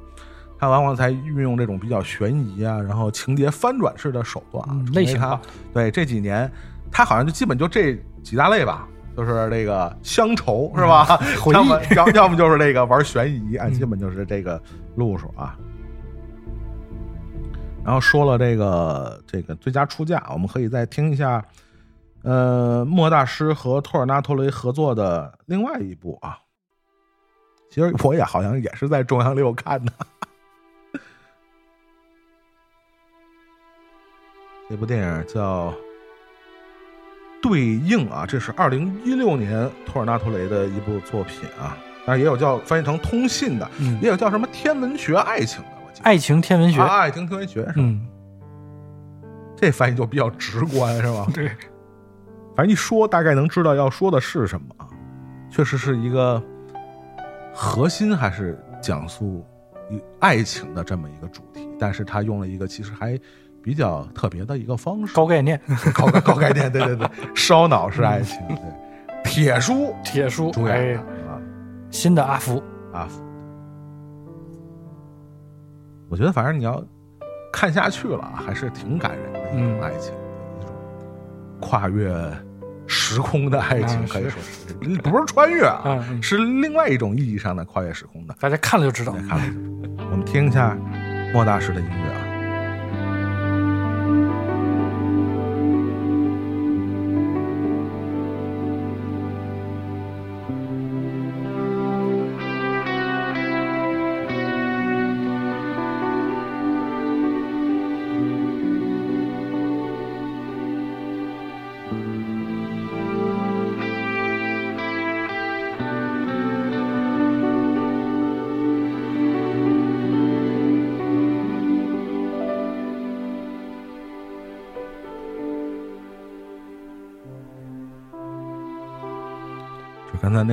他往往才运用这种比较悬疑啊，然后情节翻转式的手段啊类型化对这几年，他好像就基本就这几大类吧，就是这个乡愁是吧？要么 要要么就是这个玩悬疑啊，嗯基本就是这个路数啊。然后说了这个这个最佳出价，我们可以再听一下，呃，莫大师和托尔纳托雷合作的另外一部啊。其实我也好像也是在中央六看的。这部电影叫《对应》啊，这是二零一六年托尔纳托雷的一部作品啊，当然也有叫翻译成通信的，嗯也有叫什么天文学爱情的，我记得。爱情天文学，啊，爱情天文学是吧？嗯，这翻译就比较直观，是吧？对，反正一说大概能知道要说的是什么啊。确实是一个核心还是讲述一爱情的这么一个主题，但是他用了一个其实还比较特别的一个方式，高概念，高概高概念，对对对，烧脑式爱情，对，铁叔铁叔，主演哎。的，啊。新的阿福，阿福。我觉得反正你要看下去了，还是挺感人的一种嗯。爱情，一种跨越时空的爱情啊，可以说是。不是穿越啊，是另外一种意义上的跨越时空的。大家看了就知道。来。看了就知道，我们听一下莫大师的音乐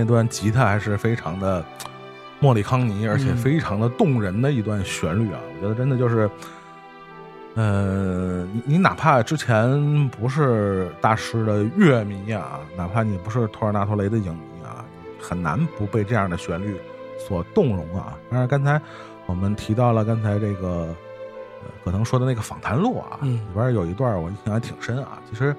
段吉他还是非常的莫里康尼，而且嗯非常的动人的一段旋律啊！我觉得真的就是，呃，你你哪怕之前不是大师的乐迷啊，哪怕你不是托尔纳托雷的影迷啊，很难不被这样的旋律所动容啊！当然，刚才我们提到了刚才这个呃葛腾说的那个访谈录啊，嗯里边有一段我印象还挺深啊。其实，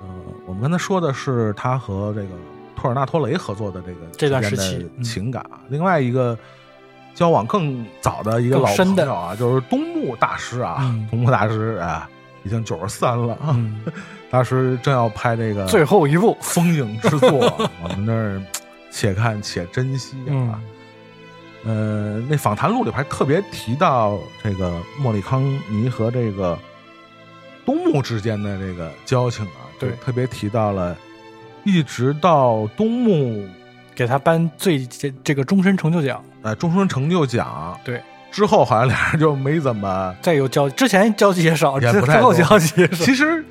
呃，我们刚才说的是他和这个托尔纳托雷合作的这个这段时期情感啊。另外一个交往更早的一个老朋友啊，就是东木大师啊，嗯东木大师啊，已经九十三了啊。嗯，大师正要拍这个最后一部，风影之作，我们那儿且看且珍惜啊。嗯呃，那访谈录里还特别提到这个莫里康尼和这个东木之间的这个交情啊，对特别提到了，一直到东木给他颁最这这个终身成就奖。呃终身成就奖对，之后，好像俩人就没怎么。再有交，之前交集也少，也不太多交集也少。其实，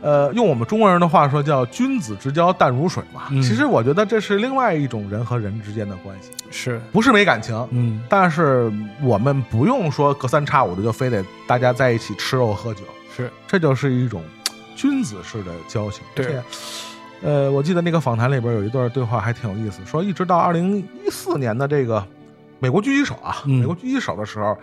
呃，用我们中国人的话说，叫“君子之交淡如水”嘛。嗯其实，我觉得这是另外一种人和人之间的关系，是，不是没感情，嗯，但是我们不用说隔三差五的就非得大家在一起吃肉喝酒，是，这就是一种君子式的交情。对而且，呃，我记得那个访谈里边有一段对话还挺有意思，说一直到二零一四年的这个美国狙击手啊，嗯美国狙击手的时候，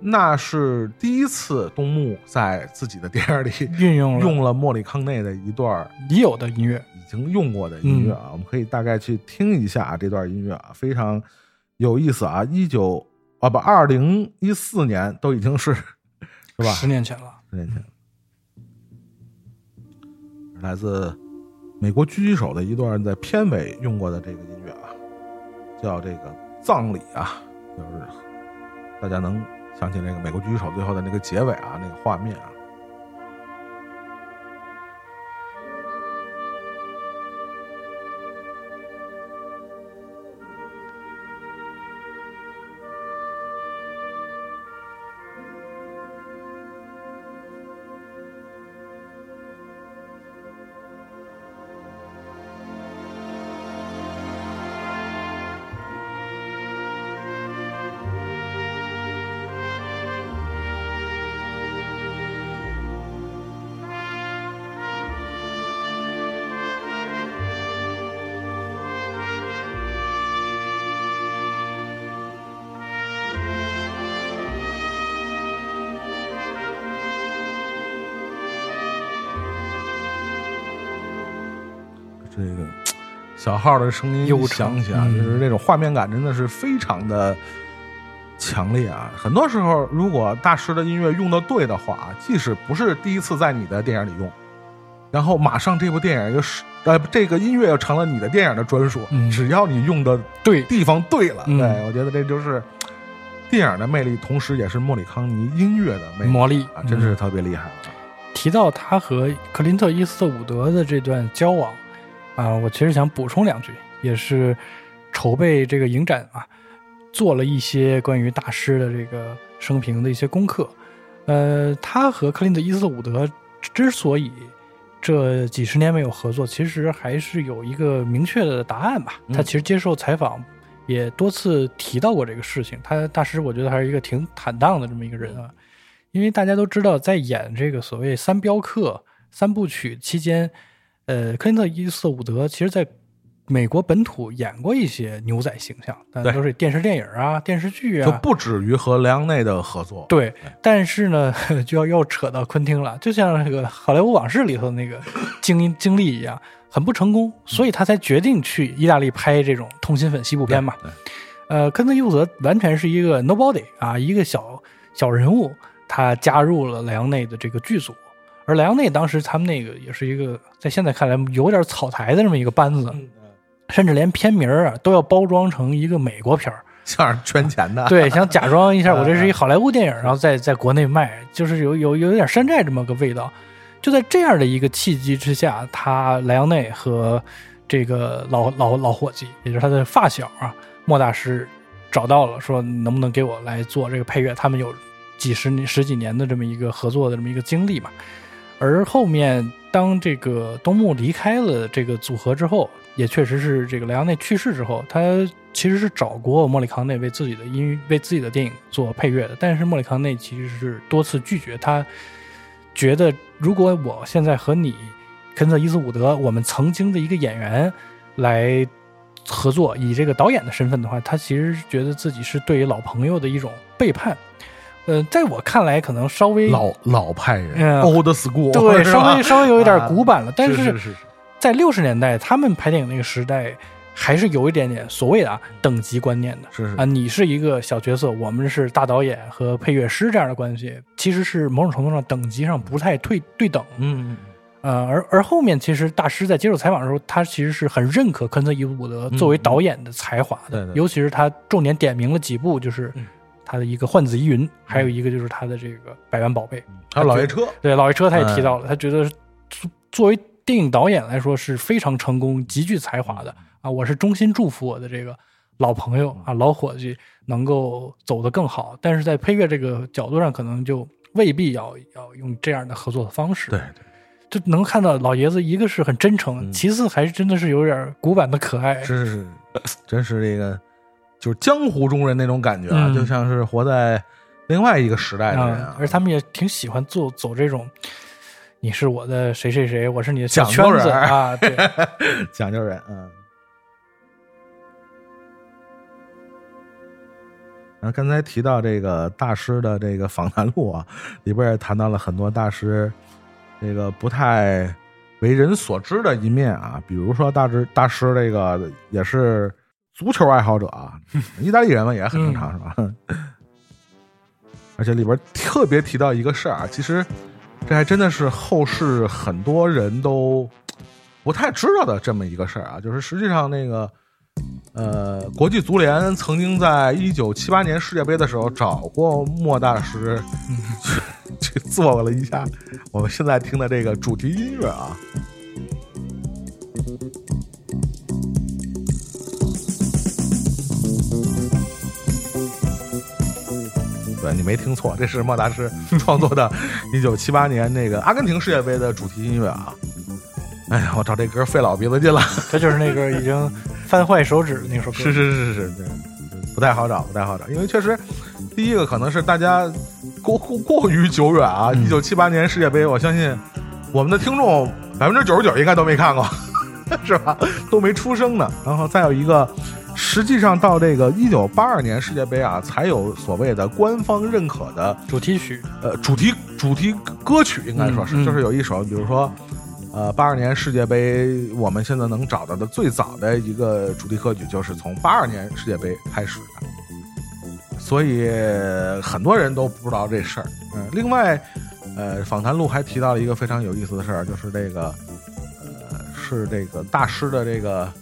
那是第一次东木在自己的电影里运用了用了莫里康内的一段已有的音乐，已经用过的音乐啊，我们可以大概去听一下、啊、这段音乐啊，非常有意思啊。一九啊不，二零一四年都已经是是吧？十年前了。十年前，来自美国狙击手的一段在片尾用过的这个音乐啊，叫这个葬礼啊，就是大家能想起那个美国狙击手最后的那个结尾啊，那个画面啊。小号的声音又响起啊，嗯就是那种画面感真的是非常的强烈啊！很多时候，如果大师的音乐用的对的话，即使不是第一次在你的电影里用，然后马上这部电影又是呃这个音乐又成了你的电影的专属，嗯只要你用的对，地方对了，嗯对我觉得这就是电影的魅力，同时也是莫里康尼音乐的魅力魔力啊，真是特别厉害啊！提到他和克林特·伊斯特伍德的这段交往啊，我其实想补充两句，也是筹备这个影展啊，做了一些关于大师的这个生平的一些功课。呃，他和克林特·伊斯特伍德之所以这几十年没有合作，其实还是有一个明确的答案吧。嗯他其实接受采访也多次提到过这个事情。他大师，我觉得还是一个挺坦荡的这么一个人啊。因为大家都知道，在演这个所谓三镖客三部曲期间，呃，科林特·伊斯特伍德其实在美国本土演过一些牛仔形象，但都是电视电影啊、电视剧啊，就不止于和莱昂内的合作。对，但是呢，就要又扯到昆汀了，就像那个《好莱坞往事》里头那个经经历一样，很不成功，所以他才决定去意大利拍这种通心粉西部片嘛。对呃，科恩特·伊瑟伍德完全是一个 nobody 啊，一个小小人物，他加入了莱昂内的这个剧组，而莱昂内当时他们那个也是一个在现在看来有点草台的这么一个班子，甚至连片名儿啊都要包装成一个美国片儿。像是圈钱的。对，想假装一下，我这嗯是一好莱坞电影，然后在在国内卖，就是有有有点山寨这么个味道。就在这样的一个契机之下，他莱昂内和这个老老老伙计，也就是他的发小啊，莫大师找到了，说能不能给我来做这个配乐？他们有几十年、十几年的这么一个合作的这么一个经历嘛。而后面当这个东木离开了这个组合之后，也确实是这个莱昂内去世之后，他其实是找过莫里康内为自己的音、为自己的电影做配乐的，但是莫里康内其实是多次拒绝，他觉得如果我现在和你肯特·伊斯伍德，我们曾经的一个演员来合作，以这个导演的身份的话，他其实觉得自己是对于老朋友的一种背叛。呃，在我看来，可能稍微老老派人嗯，old school，对，稍微稍微有一点古板了，啊但是在六十年代，他们拍电影那个时代，还是有一点点所谓的啊等级观念的。是是。啊，你是一个小角色，我们是大导演和配乐师这样的关系，其实是某种程度上等级上不太对对等。嗯，呃，而而后面其实大师在接受采访的时候，他其实是很认可科恩特·伊伍德作为导演的才华的，对对尤其是他重点点名了几部，就是嗯他的一个《幻子疑云》，还有一个就是他的这个《百万宝贝》。还有老爷车，对，老爷车他也提到嗯了，他觉得作作为电影导演来说是非常成功、极具才华的啊！我是衷心祝福我的这个老朋友啊、老伙计能够走得更好，但是在配乐这个角度上，可能就未必要要用这样的合作的方式。对，对，就能看到老爷子一个是很真诚，嗯其次还是真的是有点古板的可爱。是是是，真是这个就是江湖中人那种感觉啊，嗯就像是活在另外一个时代的人啊，而他们也挺喜欢做走这种。你是我的谁谁谁，我是你的小讲圈子究人啊！对，讲究人，嗯。然后刚才提到这个大师的这个访谈录啊，里边也谈到了很多大师这个不太为人所知的一面啊，比如说大师大师这个也是足球爱好者啊，意大利人嘛也很正常、是吧？而且里边特别提到一个事儿啊，其实这还真的是后世很多人都不太知道的这么一个事儿啊，就是实际上那个呃，国际足联曾经在一九七八年世界杯的时候找过莫大师去 去做了一下我们现在听的这个主题音乐啊。对你没听错，这是莫大师创作的1978年那个阿根廷世界杯的主题音乐啊。哎呀，我找这歌费老鼻子劲了。这就是那个已经翻坏手指的那首歌。是是是是是，对，不太好找，不太好找，因为确实，第一个可能是大家过过过于久远啊。一九七八年世界杯，我相信我们的听众百分之九十九应该都没看过，是吧？都没出生呢。然后再有一个，实际上到这个一九八二年世界杯啊，才有所谓的官方认可的主题曲，呃主题主题歌曲，应该说是，嗯嗯就是有一首，比如说。呃，八二年世界杯，我们现在能找到的最早的一个主题歌曲，就是从八二年世界杯开始的，所以很多人都不知道这事儿。嗯，另外，呃，访谈录还提到了一个非常有意思的事儿，就是这个，呃，是这个大师的这个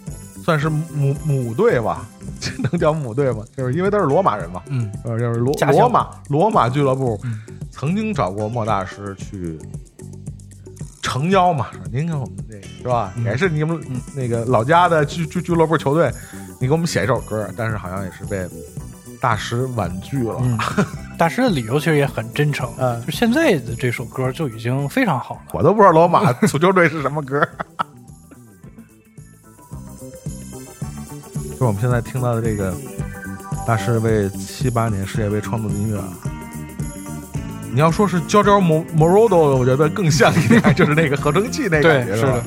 算是母母队吧，这能叫母队吗？就是因为他是罗马人嘛，嗯，呃，就是罗罗马罗马俱乐部嗯曾经找过莫大师去诚邀嘛，说您给我们这个是吧？嗯也是你们那个老家的俱俱俱乐部球队，你给我们写一首歌，但是好像也是被大师婉拒了。嗯，大师的理由其实也很真诚，嗯就现在的这首歌就已经非常好了。我都不知道罗马足球队是什么歌。就是我们现在听到的这个大师为七八年世界杯创作的音乐啊，你要说是 Giorgio Mo- Moroder，我觉得更像一点，就是那个合成器那对感觉，是吧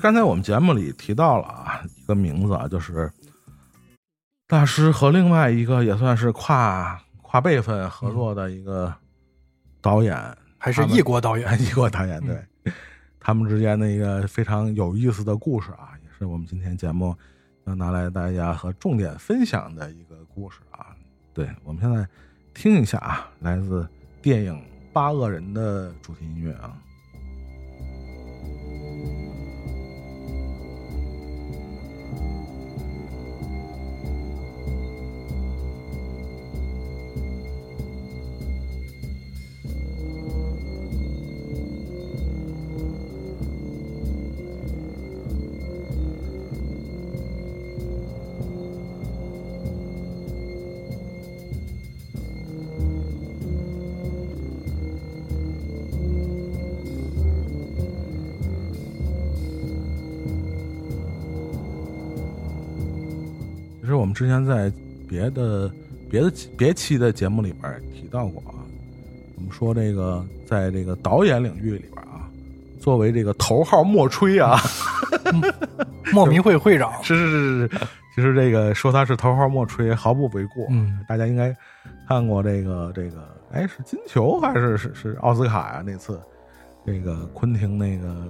实刚才我们节目里提到了啊，一个名字啊，就是大师和另外一个也算是跨跨辈分合作的一个导演，还是异国导演，异国导演对，他们之间的一个非常有意思的故事啊，也是我们今天节目要拿来大家和重点分享的一个故事啊。对，我们现在听一下啊，来自电影《八恶人》的主题音乐啊。之前在别的别的别期的节目里边儿提到过啊，我们说这个在这个导演领域里边啊，作为这个头号莫吹啊，莫名会会长，是是是是，其实这个说他是头号莫吹毫不为过。嗯，大家应该看过这个这个，哎，是金球还是是是奥斯卡呀、那次这个昆汀那个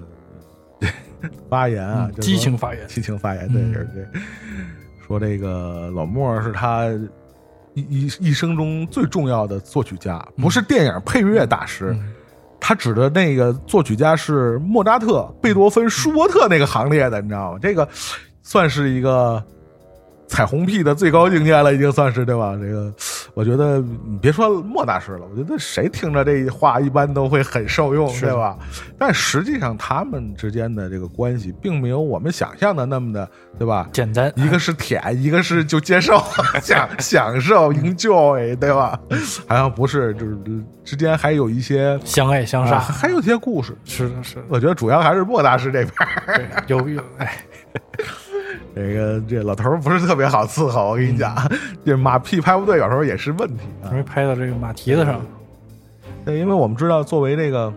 发言啊，激情发言激情发言，对嗯。对对，说这个老莫是他一一一生中最重要的作曲家，不是电影配乐大师。嗯他指的那个作曲家是莫扎特、贝多芬、舒伯特那个行列的，你知道吗？这个算是一个彩虹屁的最高境界了，已经算是对吧？这个，我觉得你别说莫大师了，我觉得谁听着这话一般都会很受用，对吧？但实际上他们之间的这个关系，并没有我们想象的那么的，对吧？简单，一个是舔，一个是就接受、享享受、enjoy，对吧？好像不是，就是之间还有一些相爱相杀，啊还有一些故事。是的，是的，我觉得主要还是莫大师这边，对，有有，哎，这个这老头儿不是特别好伺候。我跟你讲，这马屁拍不对，有时候也是问题啊容易。拍到这个马蹄子上，对，因为我们知道，作为这个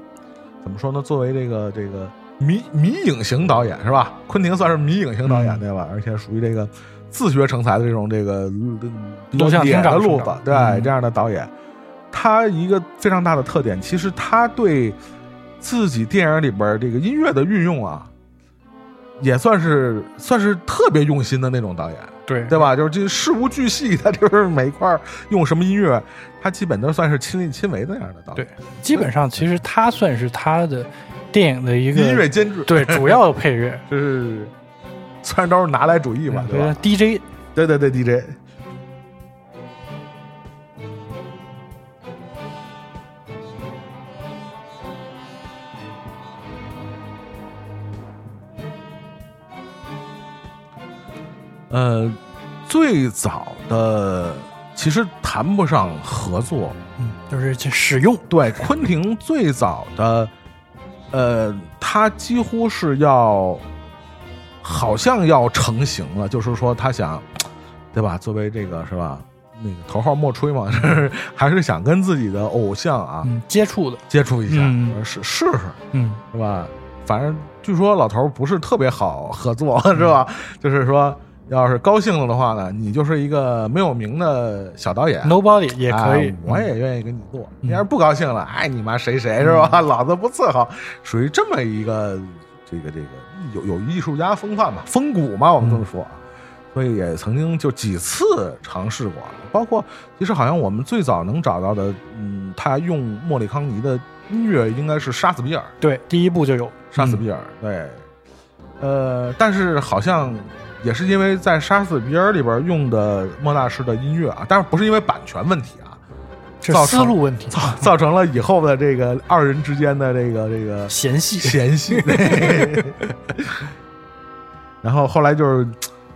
怎么说呢？作为这个这个迷迷影型导演是吧？昆汀算是迷影型导演嗯对吧？而且属于这个自学成才的这种这个路子对、嗯这样的导演，他一个非常大的特点，其实他对自己电影里边这个音乐的运用啊，也算是算是特别用心的那种导演。对对吧？就是这事无巨细，他就是每一块用什么音乐，他基本都算是亲力亲为那样的导演。对，基本上其实他算是他的电影的一个音乐监制，对主要的配乐，就是虽然都是拿来主义嘛，对吧？？DJ 对对对，DJ。呃，最早的其实谈不上合作，嗯，就是去使用，对，昆汀最早的，呃，他几乎是要，好像要成型了，就是说他想，对吧？作为这个是吧？那个头号莫吹嘛，是 还是想跟自己的偶像啊、嗯，接触的，接触一下，嗯试试试，嗯，是吧？反正据说老头儿不是特别好合作，是吧？就是说，要是高兴了的话呢，你就是一个没有名的小导演。Nobody 也可以。哎，我也愿意跟你做。要是不高兴了，哎，你妈谁谁是吧？老子不伺候，属于这么一个这个这个有有艺术家风范嘛，风骨嘛，我们这么说。啊所以也曾经就几次尝试过，包括其实好像我们最早能找到的，嗯，他用莫里康尼的音乐应该是《杀死比尔》，对，第一部就有杀死比尔，对，呃，但是好像也是因为在《杀死比尔》里边用的莫大师的音乐啊，但是不是因为版权问题啊，这造思路问题，造造成了以后的这个二人之间的这个这个嫌隙，嫌隙。然后后来就是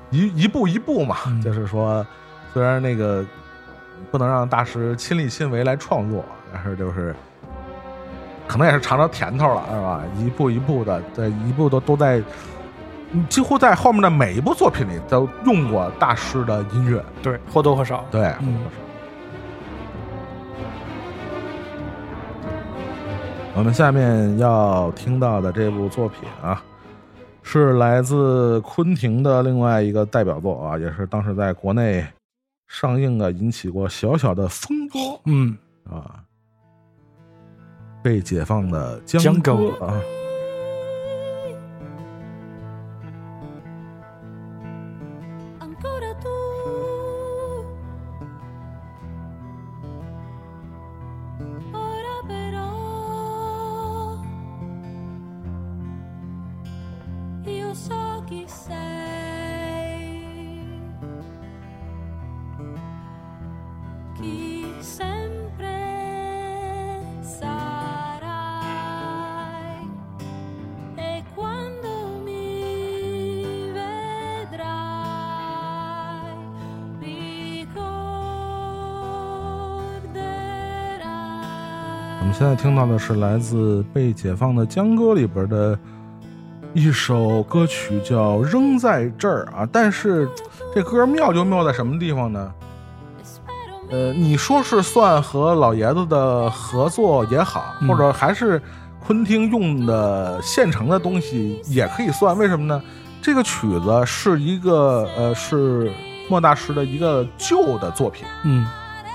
一一步一步嘛，嗯就是说，虽然那个不能让大师亲力亲为来创作，但是就是可能也是尝着甜头了，是吧？一步一步的，在一步都都在，几乎在后面的每一部作品里都用过大师的音乐，对，或多或少。对，嗯。我们下面要听到的这部作品啊，是来自昆汀的另外一个代表作啊，也是当时在国内上映啊，引起过小小的风波。嗯，啊。被解放的江江歌歌。啊，现在听到的是来自《被解放的江歌》里边的一首歌曲，叫《扔在这儿》啊。但是这歌妙就妙在什么地方呢？呃，你说是算和老爷子的合作也好，嗯或者还是昆汀用的现成的东西也可以算。为什么呢？这个曲子是一个呃是莫大师的一个旧的作品，嗯，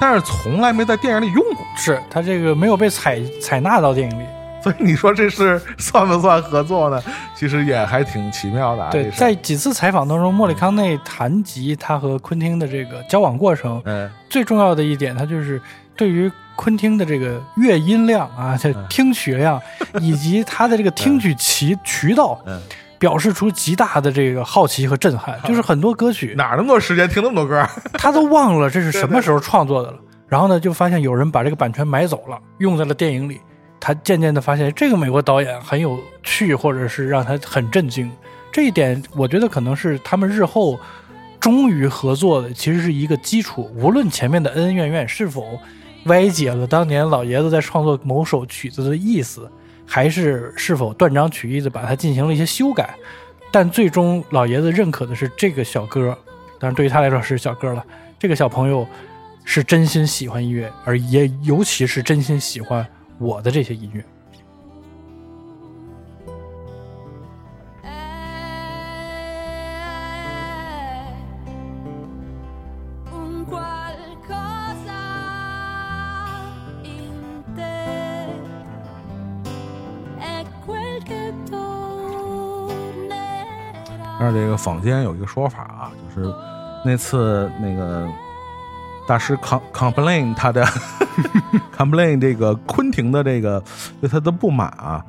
但是从来没在电影里用过。是他这个没有被采采纳到电影里。所以你说这是算不算合作呢？其实也还挺奇妙的、啊。对，在几次采访当中，莫里康内谈及他和昆汀的这个交往过程，嗯最重要的一点，他就是对于昆汀的这个乐音量啊，这嗯 听曲量，以及他的这个听取渠渠道，嗯，表示出极大的这个好奇和震撼。就是很多歌曲，哪那么多时间听那么多歌？他都忘了这是什么时候创作的了。然后呢，就发现有人把这个版权买走了，用在了电影里。他渐渐的发现，这个美国导演很有趣，或者是让他很震惊。这一点，我觉得可能是他们日后终于合作的，其实是一个基础。无论前面的恩恩怨怨是否歪解了当年老爷子在创作某首曲子的意思，还是是否断章取义的把它进行了一些修改，但最终老爷子认可的是这个小哥，当然对于他来说是小哥了。这个小朋友是真心喜欢音乐，而也尤其是真心喜欢我的这些音乐。这个坊间有一个说法啊，就是那次那个大师 com complain 他的 complain 这个昆汀的这个对他的不满啊，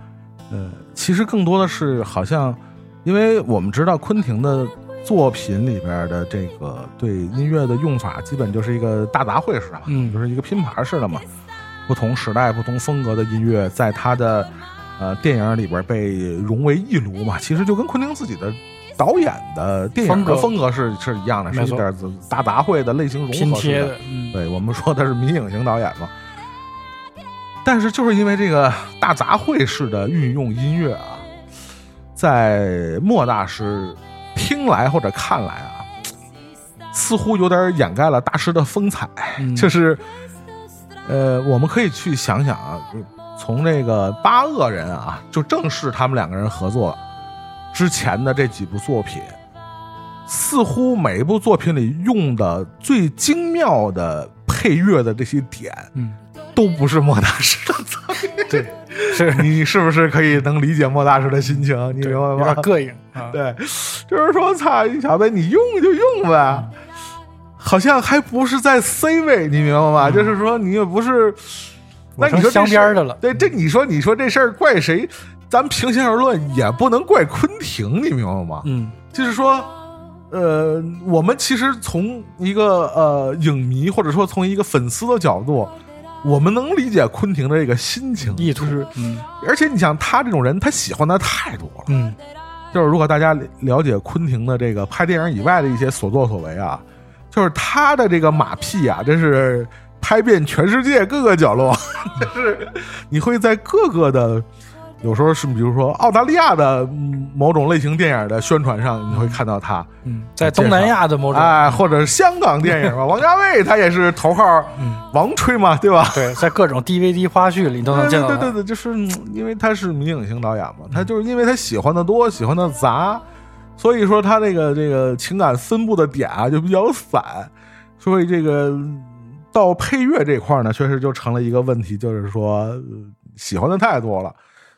呃，其实更多的是好像，因为我们知道昆汀的作品里边的这个对音乐的用法，基本就是一个大杂烩似的嘛，嗯。就是一个拼盘似的嘛，不同时代、不同风格的音乐，在他的呃电影里边被融为一炉嘛，其实就跟昆汀自己的导演的电影的风格是是一样的，是没错一点大杂烩的类型融合式的对我们说他是迷影型导演嘛。但是就是因为这个大杂烩式的运用音乐啊，在莫大师听来或者看来啊，似乎有点掩盖了大师的风采。嗯就是，呃，我们可以去想想啊，从这个八恶人啊，就正是他们两个人合作之前的这几部作品，似乎每一部作品里用的最精妙的配乐的这些点，嗯，都不是莫大师的作品。对，是 你是不是可以能理解莫大师的心情？你明白吗？点膈应啊。对，就是说，操，你小子，你用就用呗，好像还不是在 C 位，你明白吗？就是说，你也不是，那你说这边儿的了对，这你说，你说这事儿怪谁？咱平心而论，也不能怪昆汀，你明白吗？嗯，就是说，呃，我们其实从一个呃影迷或者说从一个粉丝的角度，我们能理解昆汀的这个心情，意图就是，嗯而且你想他这种人，他喜欢的太多了。嗯，就是如果大家了解昆汀的这个拍电影以外的一些所作所为啊，就是他的这个马屁啊，真是拍遍全世界各个角落，就是你会在各个的。有时候是，比如说澳大利亚的嗯某种类型电影的宣传上，你会看到他，嗯，在东南亚的某种，哎，或者是香港电影吧，王家卫他也是头号嗯王吹嘛，对吧？对，在各种 DVD 花絮里都能见到。对对对对，就是嗯因为他是迷影型导演嘛，他就是因为他喜欢的多，喜欢的杂，所以说他这个这个情感分布的点啊就比较散，所以这个到配乐这块呢，确实就成了一个问题，就是说、呃喜欢的太多了，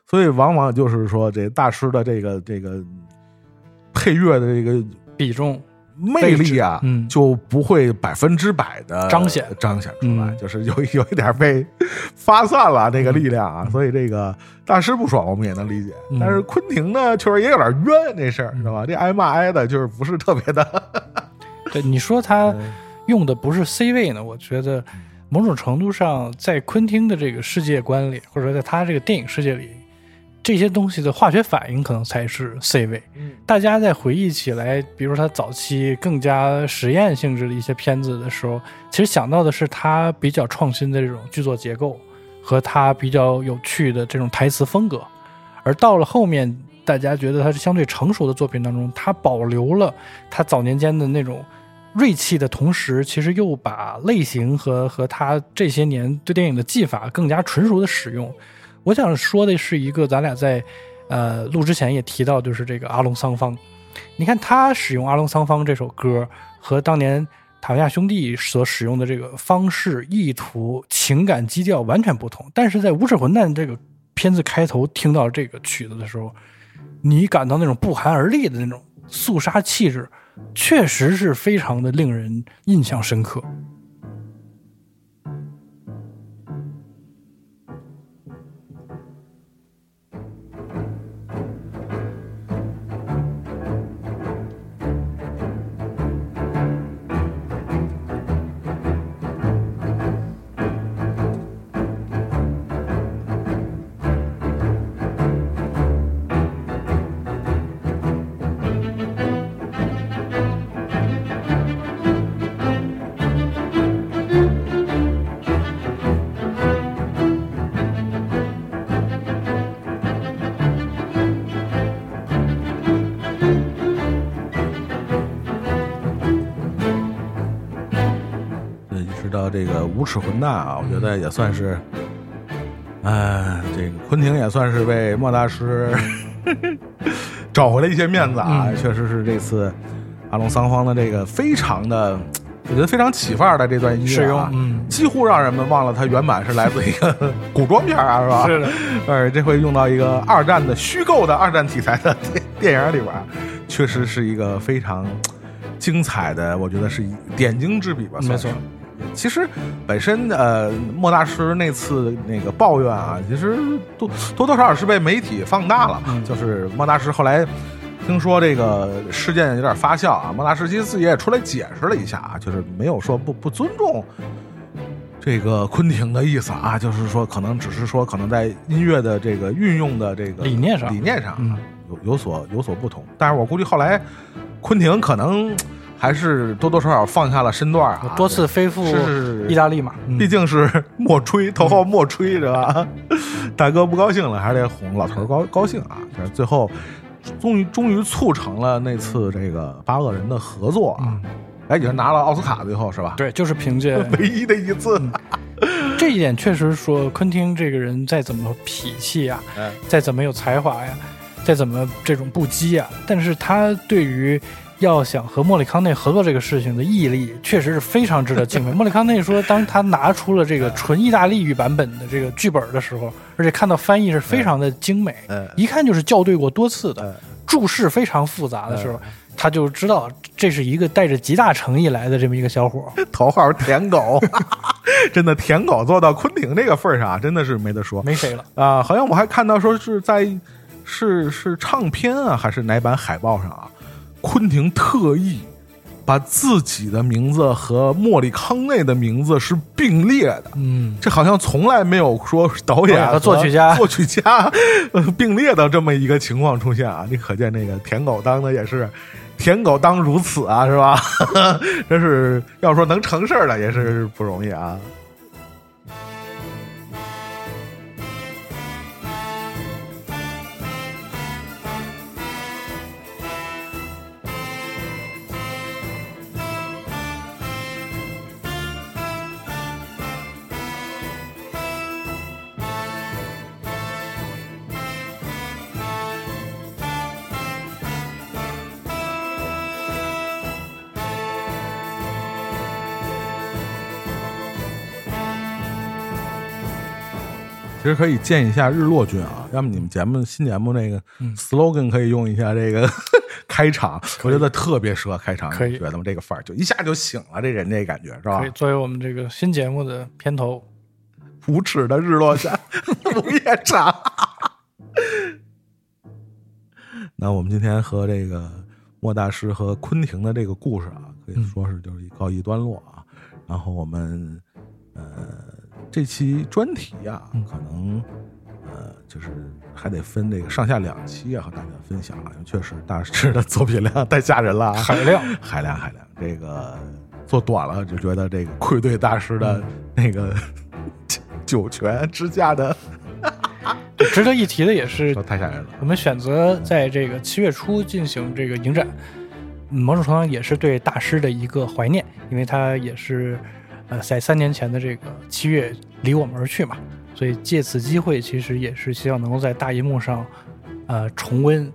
所以往往就是说这大师的这个这个配乐的这个比重，魅力啊，嗯就不会百分之百的彰显彰显出来，嗯就是有 有一点被发散了这个力量啊，所以这个大师不爽我们也能理解，嗯但是昆汀呢，确实也有点冤这事儿，知道吧？这挨骂挨的就是不是特别的，对你说他用的不是 C 位呢？我觉得某种程度上，在昆汀的这个世界观里，或者说在他这个电影世界里，这些东西的化学反应可能才是 C 位。大家在回忆起来，比如说他早期更加实验性质的一些片子的时候，其实想到的是他比较创新的这种剧作结构和他比较有趣的这种台词风格，而到了后面，大家觉得他是相对成熟的作品当中，他保留了他早年间的那种锐气的同时，其实又把类型和和他这些年对电影的技法更加纯熟的使用。我想说的是一个，咱俩在呃录之前也提到，就是这个阿龙桑方。你看他使用《阿龙桑方》这首歌，和当年塔维亚兄弟所使用的这个方式、意图、情感基调完全不同。但是在《无耻混蛋》这个片子开头听到这个曲子的时候，你感到那种不寒而栗的那种肃杀气质，确实是非常的令人印象深刻。无耻混蛋啊，我觉得也算是，哎，这个昆汀也算是为莫大师 找回了一些面子啊，嗯确实是这次阿龙桑方的这个非常的，我觉得非常起范儿的这段音乐啊，，嗯，几乎让人们忘了它原版是来自一个 古装片儿啊，是吧？是的，呃，这回用到一个二战的虚构的二战题材的电电影里边儿，确实是一个非常精彩的，我觉得是点睛之笔吧。没错。其实本身呃，莫大师那次那个抱怨啊，其实多多多少少是被媒体放大了。嗯就是莫大师后来听说这个事件有点发酵啊，莫大师其实自己也出来解释了一下啊，就是没有说不不尊重这个昆汀的意思啊，就是说可能只是说可能在音乐的这个运用的这个理念上理念上啊嗯有有所有所不同。但是我估计后来昆汀可能还是多多少少放下了身段啊，多次飞赴意大利嘛，嗯毕竟是莫吹，头号莫吹是吧？大哥不高兴了，还是得哄老头儿高高兴啊！但是最后终于终于促成了那次这个八恶人的合作啊！哎，也是拿了奥斯卡，最后是吧？对，就是凭借 唯一的一次。这一点，确实说昆汀这个人再怎么脾气啊、哎再怎么有才华呀，再怎么这种不羁啊，但是他对于要想和莫里康内合作这个事情的毅力，确实是非常值得敬佩。莫里康内说，当他拿出了这个纯意大利语版本的这个剧本的时候，而且看到翻译是非常的精美，哎一看就是校对过多次的哎，注释非常复杂的时候。他就知道这是一个带着极大诚意来的这么一个小伙，头号舔狗，真的舔狗做到昆汀这个份儿上啊，真的是没得说没谁了。啊！好像我还看到说是在是是唱片啊，还是哪版海报上啊，昆汀特意把自己的名字和莫里康内的名字是并列的。嗯，这好像从来没有说导演和作曲家作曲家呃并列的这么一个情况出现啊！你可见那个舔狗当的也是舔狗当如此啊，是吧？这是要说能成事儿的也是不容易啊。其实可以建一下日落君啊，要么你们节目新节目那个嗯 slogan 可以用一下这个 开场，我觉得特别适合开场，可以你觉得吗？这个范儿就一下就醒了，这人这感觉是吧可以？作为我们这个新节目的片头。无耻的日落下，午夜场。那我们今天和这个莫大师和昆汀的这个故事啊，可以说是就是告一段落啊。然后我们呃这期专题啊，可能呃就是还得分这个上下两期啊，和大家分享啊，因为确实大师的作品量太吓人了啊，海量。海量海量，这个做短了就觉得这个愧对大师的那个 九泉之下的，对值得一提的也是都，太吓人了。我们选择在这个七月初进行这个影展，嗯某种程度上也是对大师的一个怀念，因为他也是呃在三年前的这个七月离我们而去嘛，所以借此机会，其实也是希望能够在大荧幕上呃重温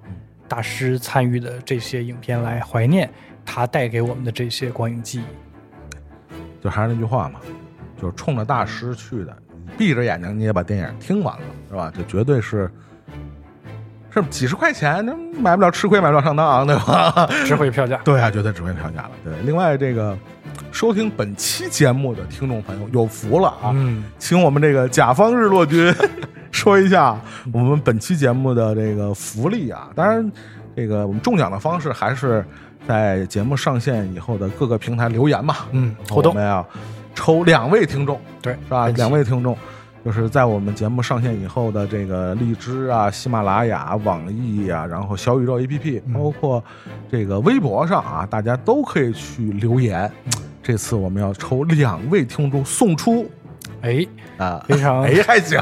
大师参与的这些影片，来怀念他带给我们的这些光影记忆。就还是那句话嘛，就是冲着大师去的，闭着眼睛你也把电影听完了，是吧？这绝对是。是几十块钱，那买不了吃亏，买不了上当，对吧？值回票价。对啊，绝对值回票价了。对，另外这个收听本期节目的听众朋友有福了啊！嗯，请我们这个甲方日落君说一下我们本期节目的这个福利啊。当然，这个我们中奖的方式还是在节目上线以后的各个平台留言嘛。嗯互动我们要抽两位听众，对，是吧？两位听众。就是在我们节目上线以后的这个荔枝啊、喜马拉雅、网易啊，然后小宇宙 APP，嗯包括这个微博上啊，大家都可以去留言。嗯这次我们要抽两位听众送出。哎，啊，非常 哎还行，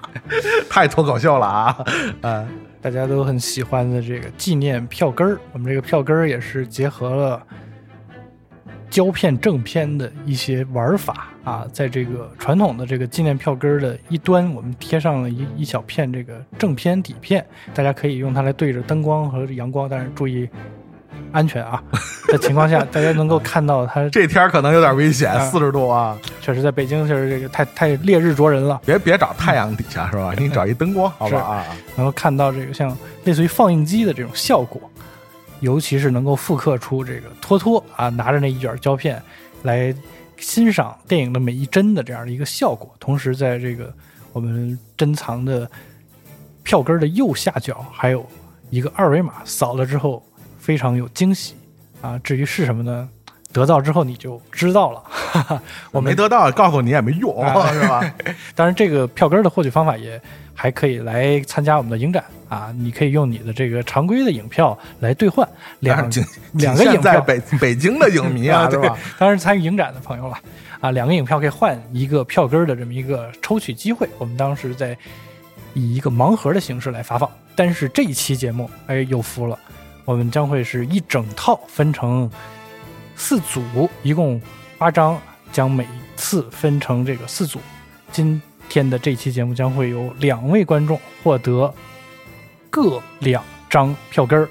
太脱口秀了啊！啊，大家都很喜欢的这个纪念票根儿，我们这个票根儿也是结合了胶片正片的一些玩法啊，在这个传统的这个纪念票根儿的一端，我们贴上了一一小片这个正片底片，大家可以用它来对着灯光和阳光，但是注意安全啊 的情况下，大家能够看到它这天儿可能有点危险，啊四十度啊！确实在北京就是这个太太烈日灼人了。别别找太阳底下是吧？你找一灯光，好吧啊？能够看到这个像类似于放映机的这种效果，尤其是能够复刻出这个托托啊拿着那一卷胶片来欣赏电影的每一帧的这样的一个效果，同时在这个我们珍藏的票根的右下角还有一个二维码，扫了之后非常有惊喜啊！至于是什么呢？得到之后你就知道了。哈哈，我没得到，告诉你也没用，啊是吧？当然，这个票根的获取方法也还可以来参加我们的影展啊！你可以用你的这个常规的影票来兑换两两个影票北北京的影迷啊，是 对吧？当然是参与影展的朋友了啊！两个影票可以换一个票根的这么一个抽取机会。我们当时在以一个盲盒的形式来发放，但是这一期节目哎有福了，我们将会是一整套分成四组，一共八张，将每次分成这个四组。今天的这期节目将会有两位观众获得各两张票根儿，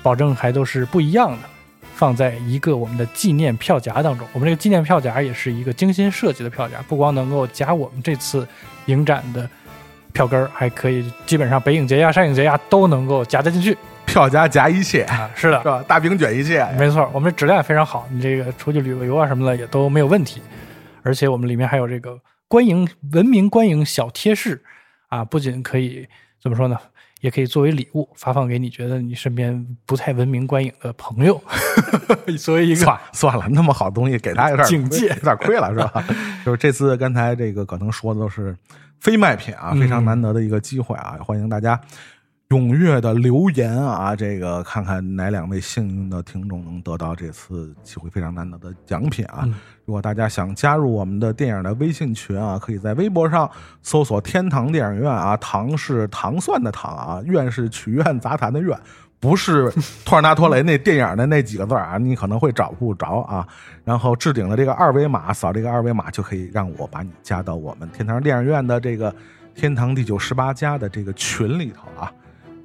保证还都是不一样的，放在一个我们的纪念票夹当中。我们这个纪念票夹也是一个精心设计的票夹，不光能够夹我们这次影展的票根儿，还可以基本上北影节呀、上影节呀都能够夹得进去票夹夹一切，啊。是的是，吧？大饼卷一切，没错，我们质量也非常好，你这个出去旅个游啊什么的也都没有问题。而且我们里面还有这个观影文明观影小贴士啊，不仅可以怎么说呢，也可以作为礼物发放给你觉得你身边不太文明观影的朋友，作为一个算算了，那么好东西给他有点警戒 有点亏了，是吧？就是这次刚才这个可能说的都是非卖品啊，非常难得的一个机会啊，欢迎大家踊跃的留言啊，这个看看哪两位幸运的听众能得到这次机会非常难得的奖品啊！嗯如果大家想加入我们的电影的微信群啊，可以在微博上搜索“天堂电影院”啊，糖是糖蒜的糖啊，院是曲苑杂谈的院。不是托尔纳托雷那电影的那几个字啊，你可能会找不着啊。然后置顶的这个二维码，扫这个二维码就可以让我把你加到我们天堂电影院的这个天堂第九十八家的这个群里头啊。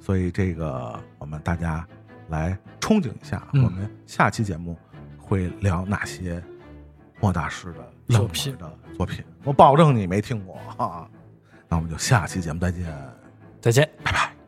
所以这个我们大家来憧憬一下，嗯我们下期节目会聊哪些莫大师的作品的作品，我保证你没听过哈。那我们就下期节目再见，再见。拜拜。